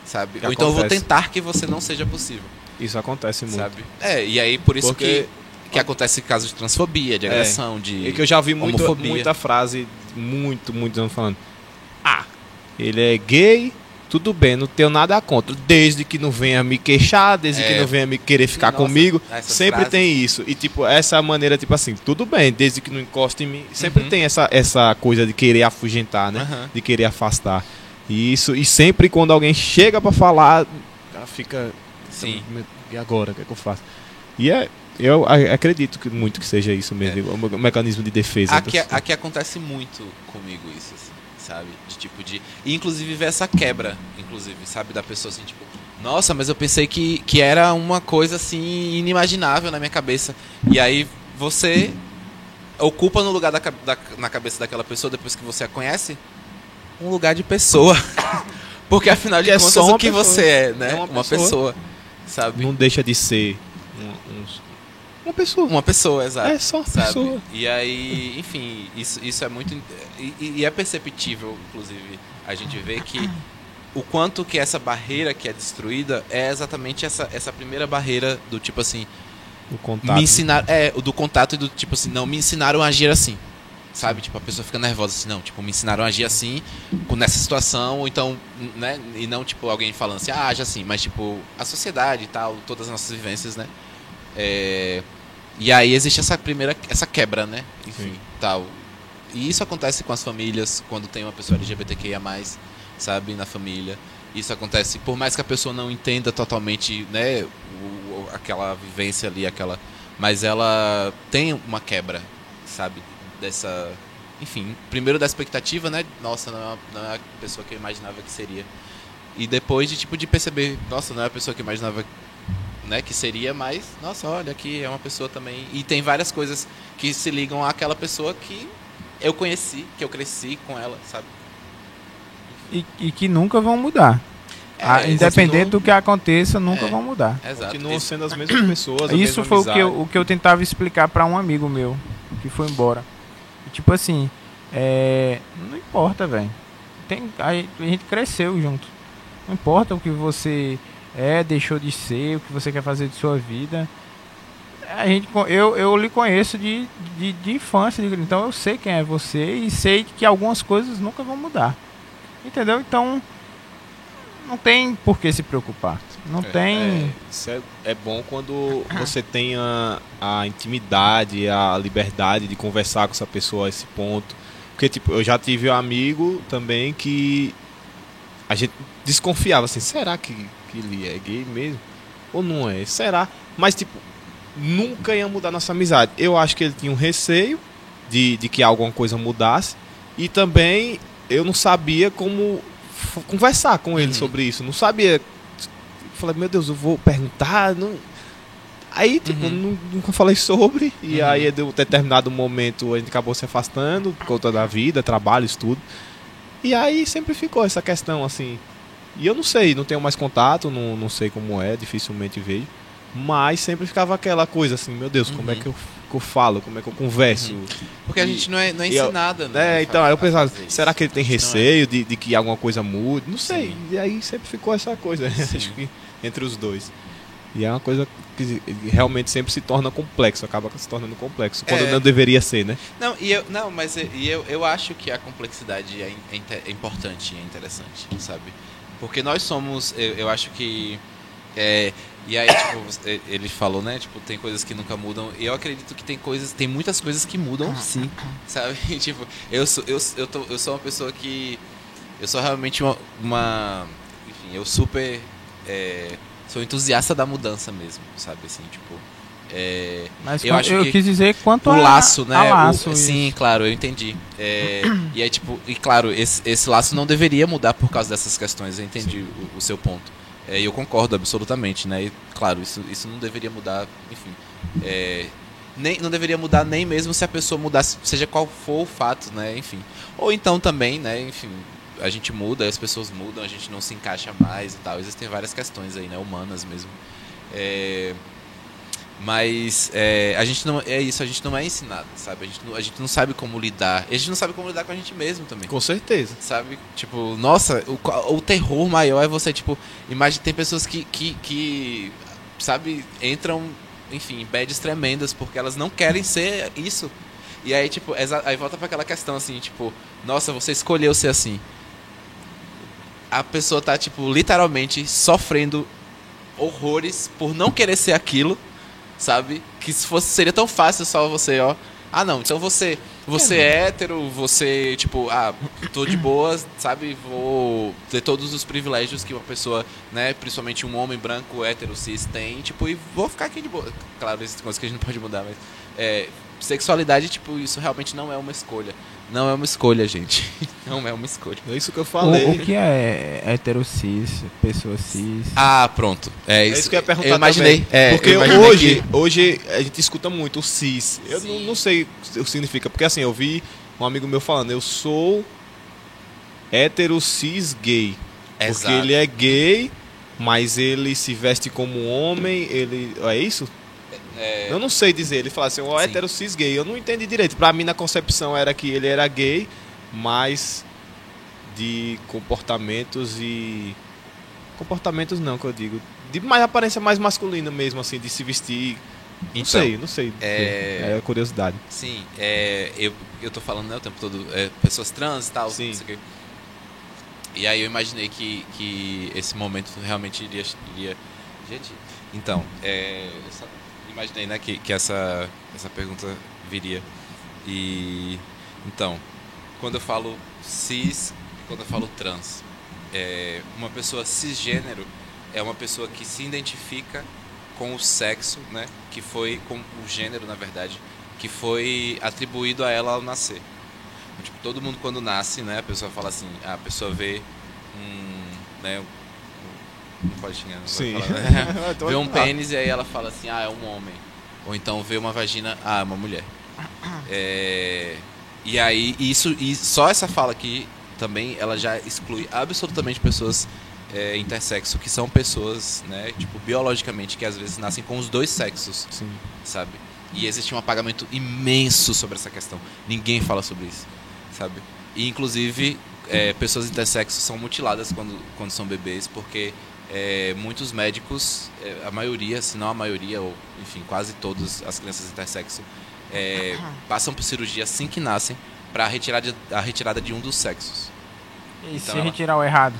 sabe? Ou então eu vou tentar que você não seja possível. Isso acontece muito. Sabe? É, e aí por isso Porque... que que acontece casos de transfobia, de É. agressão, de É que eu já vi muito, muita frase, muito, muito anos falando. Ah, ele é gay, tudo bem, não tenho nada contra. Desde que não venha me queixar, desde É. que não venha me querer ficar Nossa, comigo. Sempre frases. tem isso. E tipo, essa maneira, tipo assim, tudo bem, desde que não encoste em mim. Sempre Uhum. tem essa, essa coisa de querer afugentar, né? Aham. De querer afastar. E isso, e sempre quando alguém chega pra falar, fica. Sim. E agora? O que é que eu faço? E é. Eu acredito que muito que seja isso mesmo, o me- mecanismo de defesa. É. Aqui, das- aqui acontece muito comigo isso, assim, sabe? De tipo de. E inclusive ver essa quebra, inclusive, sabe? Da pessoa assim, tipo, nossa, mas eu pensei que, que era uma coisa assim inimaginável na minha cabeça. E aí você ocupa no lugar da, da- na cabeça daquela pessoa, depois que você a conhece, um lugar de pessoa. Porque afinal de Que é contas, só uma o que pessoa. você é, né? É uma uma pessoa. pessoa, sabe? não deixa de ser um- uns- uma pessoa. Uma pessoa, exato. É só uma sabe? pessoa. E aí, enfim, isso, isso é muito. E, e é perceptível, inclusive, a gente vê que o quanto que essa barreira que é destruída é exatamente essa, essa primeira barreira do tipo assim, O contato. me ensinar. É, o do contato e do tipo assim, não, me ensinaram a agir assim. Sabe? Tipo, a pessoa fica nervosa assim, não, tipo, me ensinaram a agir assim, com- nessa situação, ou então, né? E não, tipo, alguém falando assim, ah, age assim, mas tipo, a sociedade e tal, todas as nossas vivências, né? É, e aí existe essa primeira, essa quebra, né? Enfim, Sim. tal. E isso acontece com as famílias, quando tem uma pessoa LGBTQIA+, sabe, na família. Isso acontece, por mais que a pessoa não entenda totalmente, né, o- aquela vivência ali, aquela... Mas ela tem uma quebra, sabe, dessa... Enfim, primeiro da expectativa, né? Nossa, não é, uma, não é a pessoa que eu imaginava que seria. E depois de, tipo, de perceber, nossa, não é a pessoa que eu imaginava né, que seria, mas, nossa, olha, aqui é uma pessoa também. E tem várias coisas que se ligam àquela pessoa que eu conheci, que eu cresci com ela, sabe? E, e que nunca vão mudar. Ah, É, independente continuam- do que aconteça, nunca É. vão mudar. Exato. Continuam Isso- sendo as mesmas pessoas. a Isso mesma foi o que, eu, o que eu tentava explicar pra um amigo meu que foi embora. E, tipo assim, é, não importa, velho. Tem a, a gente cresceu junto. Não importa o que você é, deixou de ser, o que você quer fazer de sua vida. A gente, eu, eu lhe conheço de, de, de infância, então eu sei quem é você e sei que algumas coisas nunca vão mudar. Entendeu? Então não tem por que se preocupar. Não tem. É, isso é, é bom quando você tem a, a intimidade, a liberdade de conversar com essa pessoa a esse ponto. Porque, tipo, eu já tive um amigo também que a gente desconfiava assim, será que, que ele é gay mesmo? Ou não é? Será? Mas, tipo, nunca ia mudar nossa amizade. Eu acho que ele tinha um receio de, de que alguma coisa mudasse. E também eu não sabia como conversar com ele Uhum. sobre isso. Não sabia. Falei, meu Deus, eu vou perguntar. Não... Aí, tipo, Uhum. nu- nunca falei sobre. E Uhum. aí, de um determinado momento, a gente acabou se afastando por conta da vida, trabalho, estudo. E aí sempre ficou essa questão, assim. E eu não sei, não tenho mais contato, não, não sei como é, dificilmente vejo. Mas sempre ficava aquela coisa assim, meu Deus, como é Uhum. que eu, que eu falo, como é que eu converso. Porque a E- gente não é, não é e eu- ensinada, né? É, então, aí eu pensava, será que ele tem A é. receio de, de que alguma coisa mude? Não sei. Sim. E aí sempre ficou essa coisa, Sim. acho que entre os dois. E é uma coisa que realmente sempre se torna complexo, acaba se tornando complexo, quando É. não deveria ser, né? Não, e eu, não mas e- e eu, eu acho que a complexidade é, é é importante e é interessante, sabe? Porque nós somos, eu, eu acho que. é, e aí, tipo, ele falou, né? Tipo, tem coisas que nunca mudam. E eu acredito que tem coisas, tem muitas coisas que mudam sim, sabe? tipo, eu sou, eu, eu, tô, eu sou uma pessoa que. Eu sou realmente uma. uma- enfim, eu super. é, sou entusiasta da mudança mesmo, sabe? Assim, tipo. É, Mas Eu acho eu que quis dizer quanto o a, laço, né? a O- laço, sim, isso. claro, eu entendi. É, e aí, tipo, e claro, esse, esse laço não deveria mudar por causa dessas questões. Eu entendi o, o seu ponto. É, E eu concordo absolutamente, né? E, claro, isso, isso não deveria mudar, enfim. É, nem, não deveria mudar nem mesmo se a pessoa mudasse, seja qual for o fato, né? Enfim. Ou então também, né? Enfim, a gente muda, as pessoas mudam, a gente não se encaixa mais e tal. Existem várias questões aí, né? Humanas mesmo. É, mas é, a gente não é isso, a gente não é ensinado, sabe? A gente não, a gente não sabe como lidar. E a gente não sabe como lidar com a gente mesmo também. Com certeza. Sabe? Tipo, nossa, o, o terror maior é você, tipo, imagina, tem pessoas que, que, que sabe, entram enfim, bads tremendas, porque elas não querem ser isso. E aí, tipo, aí volta pra aquela questão assim, tipo, nossa, você escolheu ser assim. A pessoa tá, tipo, literalmente sofrendo horrores por não querer ser aquilo, sabe? Que se fosse seria tão fácil só você, ó. Ah, não, então você você é hétero, você, tipo, ah, tô de boas, sabe? Vou ter todos os privilégios que uma pessoa, né, principalmente um homem branco, hétero, cis tem, tipo, e vou ficar aqui de boa. Claro, existem coisas que a gente não pode mudar, mas é, sexualidade, tipo, isso realmente não é uma escolha. Não é uma escolha, gente. Não é uma escolha. É isso que eu O, falei. o que é heterocis, pessoa cis? Ah, pronto. É É isso, isso que eu ia perguntar Eu imaginei. É, porque eu imaginei hoje, que- hoje a gente escuta muito o cis. Eu não, não sei o que significa. Porque assim, eu vi um amigo meu falando, eu sou hétero cis gay. Porque Exato. ele é gay, mas ele se veste como homem, ele. É isso? É, Eu não sei dizer. Ele fala assim, o hétero cis gay. Eu não entendi direito. Pra mim, na concepção, era que ele era gay, mas de comportamentos e. Comportamentos não, que eu digo. De mais aparência mais masculina mesmo, assim, de se vestir. Não Então, sei, não sei. é- É curiosidade. Sim, é, eu, eu tô falando né, o tempo todo, é, pessoas trans e tal, Sim. não sei o quê. E aí eu imaginei que, que esse momento realmente iria. iria gente, então, é, só imaginei né, que, que essa, essa pergunta viria. E. Então, quando eu falo cis, quando eu falo trans, é, uma pessoa cisgênero é uma pessoa que se identifica com o sexo, né? Que foi com o gênero, na verdade, que foi atribuído a ela ao nascer. Tipo, todo mundo quando nasce, né? A pessoa fala assim, a pessoa vê um, né? Não pode xingar, não Sim. falar, né? Vê um pênis e aí ela fala assim, ah, é um homem. Ou então vê uma vagina, ah, é uma mulher. É, e aí, isso, e só essa fala aqui também, ela já exclui absolutamente pessoas é, intersexo, que são pessoas, né, tipo, biologicamente, que às vezes nascem com os dois sexos, Sim. sabe? E existe um apagamento imenso sobre essa questão. Ninguém fala sobre isso, sabe? E, inclusive, é, pessoas intersexo são mutiladas quando, quando são bebês, porque é, muitos médicos, é, a maioria, se não a maioria, ou enfim, quase todas as crianças intersexo, é, passam por cirurgia assim que nascem para a retirada, a retirada de um dos sexos. E Então se ela- retirar o errado?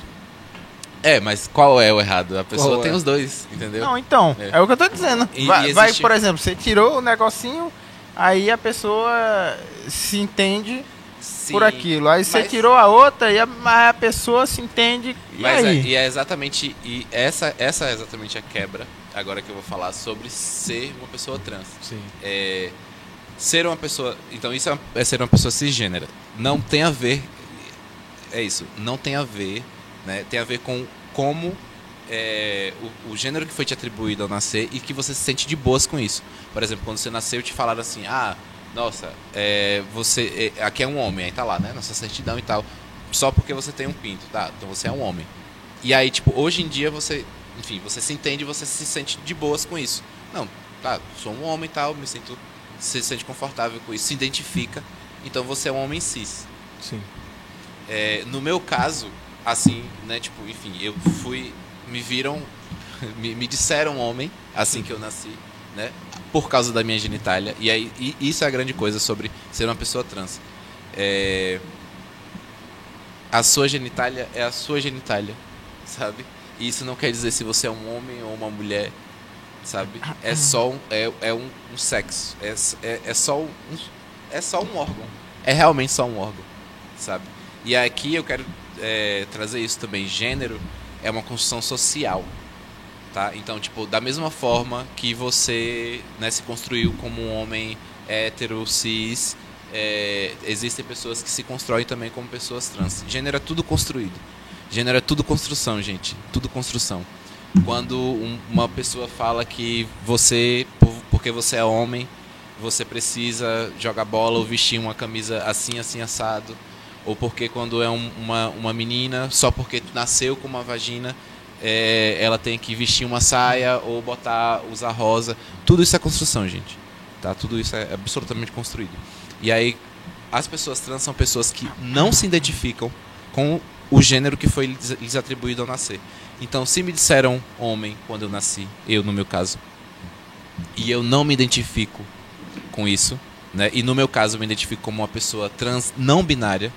É, mas qual é o errado? A pessoa Qual tem é? os dois, entendeu? Não, então, É. é. o que eu tô dizendo. E- vai, e vai, existe- por exemplo, você tirou o negocinho, aí a pessoa se entende Sim, por aquilo. Aí você mas- tirou a outra e a, mas a pessoa se entende. E Mas é, aí? e é exatamente e essa essa é exatamente a quebra agora que eu vou falar sobre ser uma pessoa trans. Sim. É, ser uma pessoa, então isso é, uma- é ser uma pessoa cisgênera. Não tem a ver é isso, não tem a ver, né? Tem a ver com como é, o, o gênero que foi te atribuído ao nascer e que você se sente de boas com isso. Por exemplo, quando você nasceu, te falaram assim: ah, nossa, é, você é, aqui é um homem, aí tá lá, né? Nossa certidão e tal. Só porque você tem um pinto, tá? Então você é um homem. E aí, tipo, hoje em dia você, enfim, você se entende, você se sente de boas com isso. Não, tá, sou um homem e tal, me sinto, se sente confortável com isso, se identifica. Então você é um homem cis. Sim. É, no meu caso, assim, né, tipo, enfim, eu fui, me viram, me, me disseram homem assim que eu nasci, né, por causa da minha genitália. E aí, e isso é a grande coisa sobre ser uma pessoa trans. É, a sua genitália é a sua genitália, sabe? E isso não quer dizer se você é um homem ou uma mulher, sabe? É só um, é, é um, um sexo, é, é, é só um, é só um órgão, é realmente só um órgão, sabe? E aqui eu quero é, trazer isso também. Gênero é uma construção social, tá? Então, tipo, da mesma forma que você né, se construiu como um homem hétero, cis, é, existem pessoas que se constroem também como pessoas trans. Gênero é tudo construído. Gênero é tudo construção, gente. Tudo construção. Quando um- uma pessoa fala que você, por- porque você é homem, você precisa jogar bola ou vestir uma camisa assim, assim, assado. Ou porque quando é um- uma, uma menina, só porque nasceu com uma vagina, é, ela tem que vestir uma saia ou botar, usar rosa. Tudo isso é construção, gente. Tá? Tudo isso é absolutamente construído. E aí, as pessoas trans são pessoas que não se identificam com o gênero que foi lhes atribuído ao nascer. Então, se me disseram homem quando eu nasci, eu no meu caso, e eu não me identifico com isso, né? E no meu caso eu me identifico como uma pessoa trans não binária.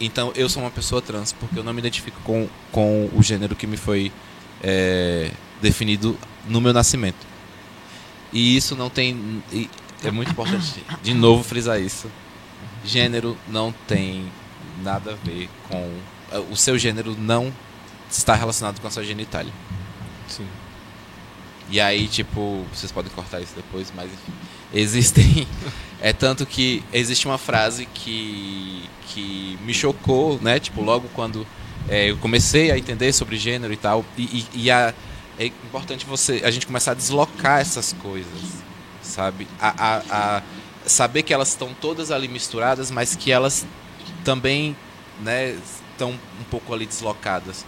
Então eu sou uma pessoa trans porque eu não me identifico com, com o gênero que me foi é, definido no meu nascimento. E isso não tem. É muito importante de novo frisar isso. Gênero não tem nada a ver com. O seu gênero não está relacionado com a sua genitália. Sim. E aí, tipo, vocês podem cortar isso depois, mas enfim. Existem. É tanto que existe uma frase que, que me chocou, né? Tipo, logo quando é, eu comecei a entender sobre gênero e tal. E, e, e a, é importante você a gente começar a deslocar essas coisas, sabe? A, a, a saber que elas estão todas ali misturadas, mas que elas também, né, estão um pouco ali deslocadas.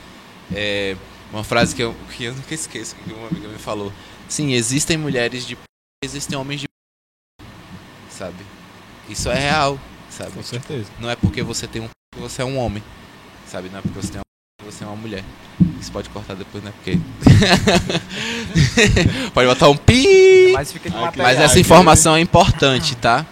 É, uma frase que eu, que eu nunca esqueço que uma amiga me falou. Sim, existem mulheres de existem homens de sabe? Isso é real, sabe? Com certeza. Não é porque você tem um que você é um homem, sabe? Não é porque você tem um que você é uma mulher. Isso pode cortar depois, né? Porque pode botar um pi. Mas fica de material. Mas essa informação é importante, tá?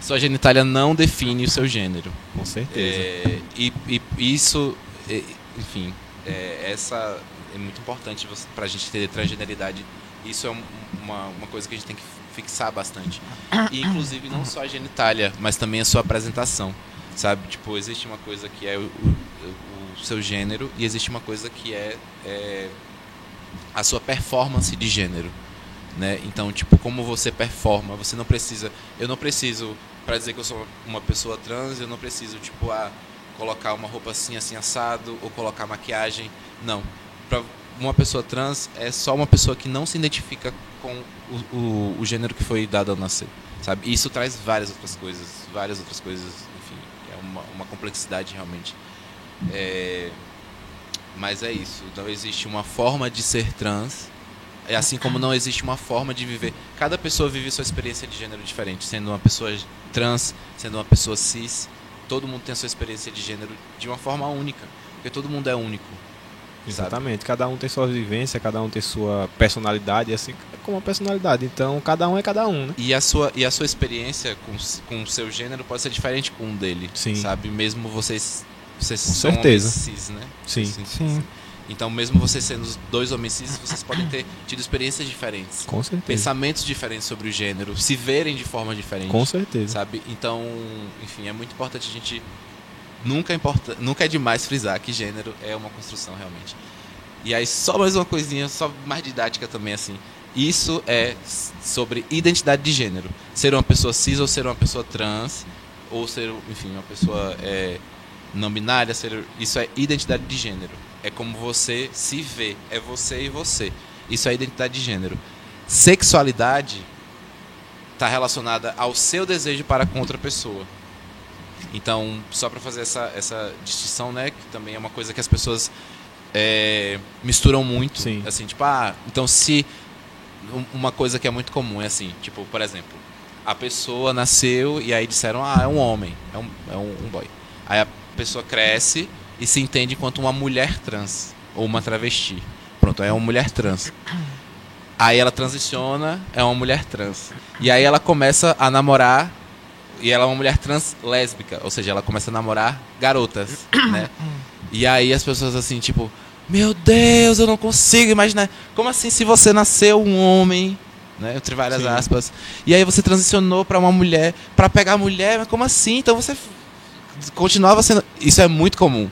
Sua genitália não define o seu gênero. Com certeza. É, e, e isso, é, enfim, é, essa é muito importante você- pra gente ter transgeneridade. Isso é um- uma, uma coisa que a gente tem que fixar bastante. E, inclusive, não só a genitália, mas também a sua apresentação. Sabe? Tipo, existe uma coisa que é o, o- o seu gênero e existe uma coisa que é, é a sua performance de gênero. Né? Então, tipo, como você performa, você não precisa. Eu não preciso, pra dizer que eu sou uma pessoa trans, eu não preciso, tipo, ah, colocar uma roupa assim, assim, assado, ou colocar maquiagem. Não. Pra uma pessoa trans é só uma pessoa que não se identifica com o, o, o gênero que foi dado ao nascer. Sabe? Isso traz várias outras coisas, várias outras coisas, enfim, é uma, uma complexidade realmente. É, mas é isso, não existe uma forma de ser trans, é assim como não existe uma forma de viver. Cada pessoa vive sua experiência de gênero diferente, sendo uma pessoa trans, sendo uma pessoa cis, todo mundo tem a sua experiência de gênero de uma forma única, porque todo mundo é único. Sabe? Exatamente. Cada um tem sua vivência, cada um tem sua personalidade, assim como a personalidade. Então, cada um é cada um, né? E a sua, e a sua experiência com, com o seu gênero pode ser diferente com o dele. Sim. Sabe? Mesmo vocês. Vocês Com são certeza. homens cis, né? Sim. Sim. Então, mesmo vocês sendo dois homens cis, vocês podem ter tido experiências diferentes. Com certeza. Pensamentos diferentes sobre o gênero, se verem de forma diferente. Com certeza. Sabe? Então, enfim, é muito importante a gente. Nunca, importa, nunca é demais frisar que gênero é uma construção realmente. E aí, só mais uma coisinha, só mais didática também, assim. Isso é sobre identidade de gênero. Ser uma pessoa cis ou ser uma pessoa trans, ou ser, enfim, uma pessoa é, não binária, ser, isso é identidade de gênero. É como você se vê, é você e você. Isso é identidade de gênero. Sexualidade está relacionada ao seu desejo para com outra pessoa. Então, só para fazer essa, essa distinção, né, que também é uma coisa que as pessoas é, misturam muito. Sim. Assim, tipo, ah, então se um- uma coisa que é muito comum é assim, tipo, por exemplo, a pessoa nasceu e aí disseram, ah, é um homem, é um, é um, um boy. Aí a pessoa cresce e se entende enquanto uma mulher trans ou uma travesti. Pronto, é uma mulher trans. Aí ela transiciona, é uma mulher trans. E aí ela começa a namorar e ela é uma mulher trans lésbica, ou seja, ela começa a namorar garotas, né? E aí as pessoas assim, tipo, meu Deus, eu não consigo imaginar. Como assim se você nasceu um homem, né, entre várias Sim. aspas, e aí você transicionou pra uma mulher, pra pegar a mulher, mas como assim? Então você continuava sendo, isso é muito comum.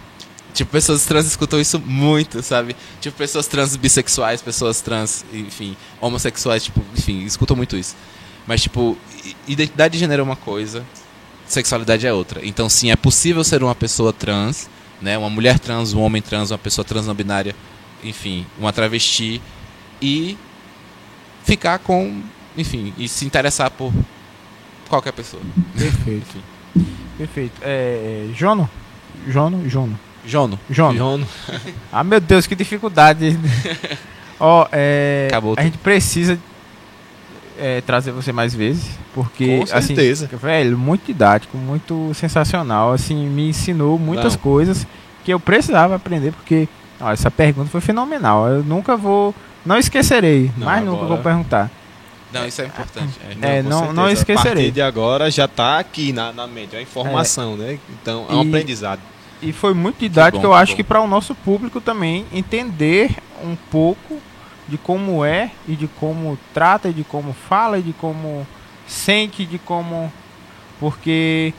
Tipo, pessoas trans escutam isso muito, sabe? Tipo, pessoas trans bissexuais, pessoas trans, enfim, homossexuais, tipo, enfim, escutam muito isso. Mas, tipo, identidade de gênero é uma coisa, sexualidade é outra. Então, sim, é possível ser uma pessoa trans, né? Uma mulher trans, um homem trans, uma pessoa trans não binária, enfim, uma travesti, e ficar com, enfim, e se interessar por qualquer pessoa. Perfeito. Perfeito. É, Jono? Jono? Jono. Jono, Jono. Jono. Ah, meu Deus, que dificuldade. Ó, é, Acabou a tudo. gente precisa é, trazer você mais vezes, porque, Com certeza. assim, velho, muito didático, muito sensacional, assim, me ensinou muitas Não. coisas que eu precisava aprender, porque, ó, essa pergunta foi fenomenal, eu nunca vou, não esquecerei, Não, mas nunca agora- vou perguntar. Não, isso é importante. É, com não- certeza. não esquecerei. A partir de agora já está aqui na, na mente, é uma informação, né? Então é um E- aprendizado. E foi muito didático, bom, eu que acho bom. que para o nosso público também entender um pouco de como é e de como trata e de como fala e de como sente, de como porque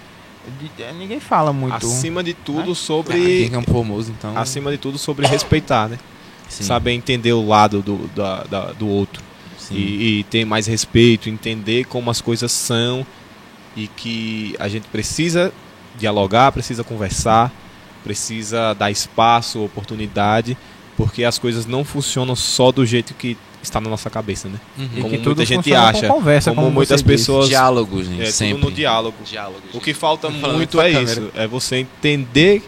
de- ninguém fala muito. Acima de tudo Ah, Quem sobre. é um formoso, então. Acima de tudo sobre respeitar, né? sim, Saber entender o lado do, da- da- do outro. E, e ter mais respeito, entender como as coisas são e que a gente precisa dialogar, precisa conversar, precisa dar espaço, oportunidade, porque as coisas não funcionam só do jeito que está na nossa cabeça, né? Uhum. E como que muita gente acha, com conversa, como como muitas disse. pessoas- Diálogo, gente. É tudo sempre. no diálogo. Diálogo, O que falta muito é câmera. isso, é você entender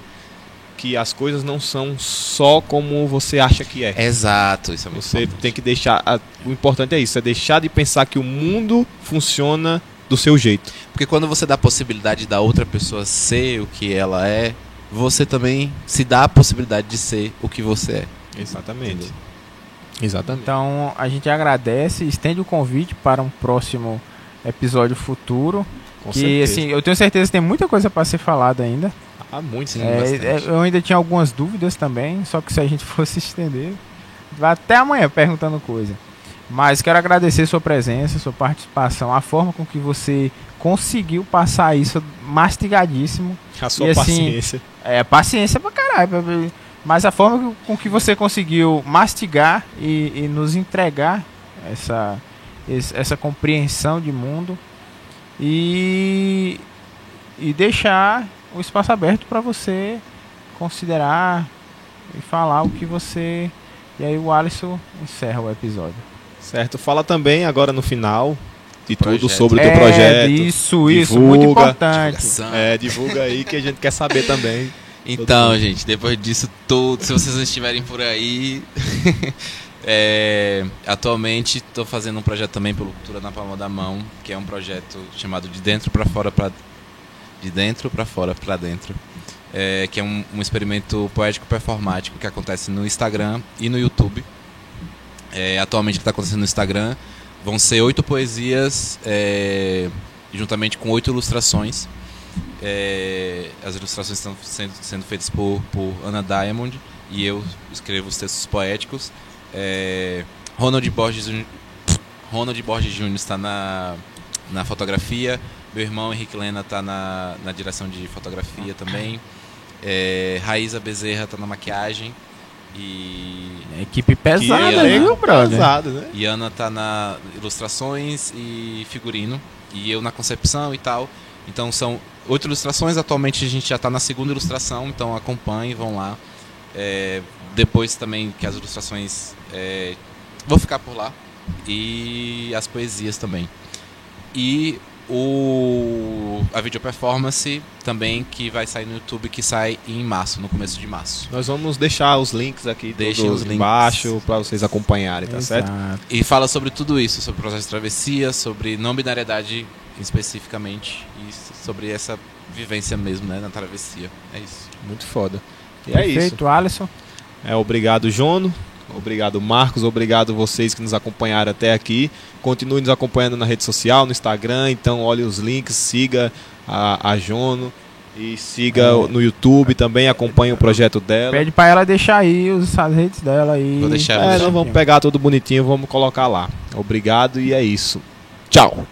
que as coisas não são só como você acha que é. Exato, isso é muito Você importante. tem que deixar. a- o importante é isso, é deixar de pensar que o mundo funciona do seu jeito. Porque quando você dá a possibilidade da outra pessoa ser o que ela é, você também se dá a possibilidade de ser o que você é. Exatamente. Exatamente. Então a gente agradece, estende o convite para um próximo episódio futuro. Com que certeza. assim, eu tenho certeza que tem muita coisa para ser falada ainda. Há muito, sim. É, é, eu ainda tinha algumas dúvidas também, só que se a gente fosse estender, vai até amanhã perguntando coisa. Mas quero agradecer sua presença, sua participação, a forma com que você conseguiu passar isso mastigadíssimo. A sua e assim, paciência. É, paciência pra caralho. pra- Mas a forma com que você conseguiu mastigar e, e nos entregar essa, essa compreensão de mundo e, e deixar o espaço aberto para você considerar e falar o que você. E aí o Alisson encerra o episódio. Certo. Fala também agora no final de tudo Projeto. sobre o teu É, projeto. Isso, isso, muito divulga. importante. Divulgação. É, divulga aí que a gente quer saber também. Então, gente, depois disso tudo, se vocês estiverem por aí, é, atualmente estou fazendo um projeto também pelo Cultura na Palma da Mão, que é um projeto chamado de dentro para fora para de dentro para fora para dentro, é, que é um, um experimento poético performático que acontece no Instagram e no YouTube. É, atualmente está acontecendo no Instagram vão ser oito poesias, é, juntamente com oito ilustrações. É, as ilustrações estão sendo, sendo feitas por, por Ana Diamond e eu escrevo os textos poéticos. É, Ronald Borges, Ronald Borges Jr. está na, na fotografia. Meu irmão Henrique Lena está na, na direção de fotografia também. É, Raíza Bezerra está na maquiagem. E, Equipe pesada, Que elenco viu, brother? Pesado, né? e Ana tá na ilustrações e figurino. E eu na concepção e tal. Então são oito ilustrações. Atualmente a gente já está na segunda ilustração, então acompanhem, vão lá. É, depois também que as ilustrações é, vou ficar por lá. E as poesias também. E o a video performance também que vai sair no YouTube, que sai em março, no começo de março. Nós vamos deixar os links aqui Deixem os links. embaixo para vocês acompanharem, tá certo? Exato. E fala sobre tudo isso, sobre o processo de travessia, sobre não binariedade especificamente e sobre essa vivência mesmo, né, na travessia. É isso. Muito foda. E é isso. Perfeito, Alisson. É, obrigado, Jono. Obrigado, Marcos. Obrigado vocês que nos acompanharam até aqui. Continue nos acompanhando na rede social, no Instagram. Então, olhe os links, siga a, a Jono e siga É. no YouTube também. Acompanhe o projeto dela. Pede pra ela deixar aí os, as redes dela aí. Vou deixar, É, nós vamos pegar tudo bonitinho, vamos colocar lá. Obrigado e é isso. Tchau.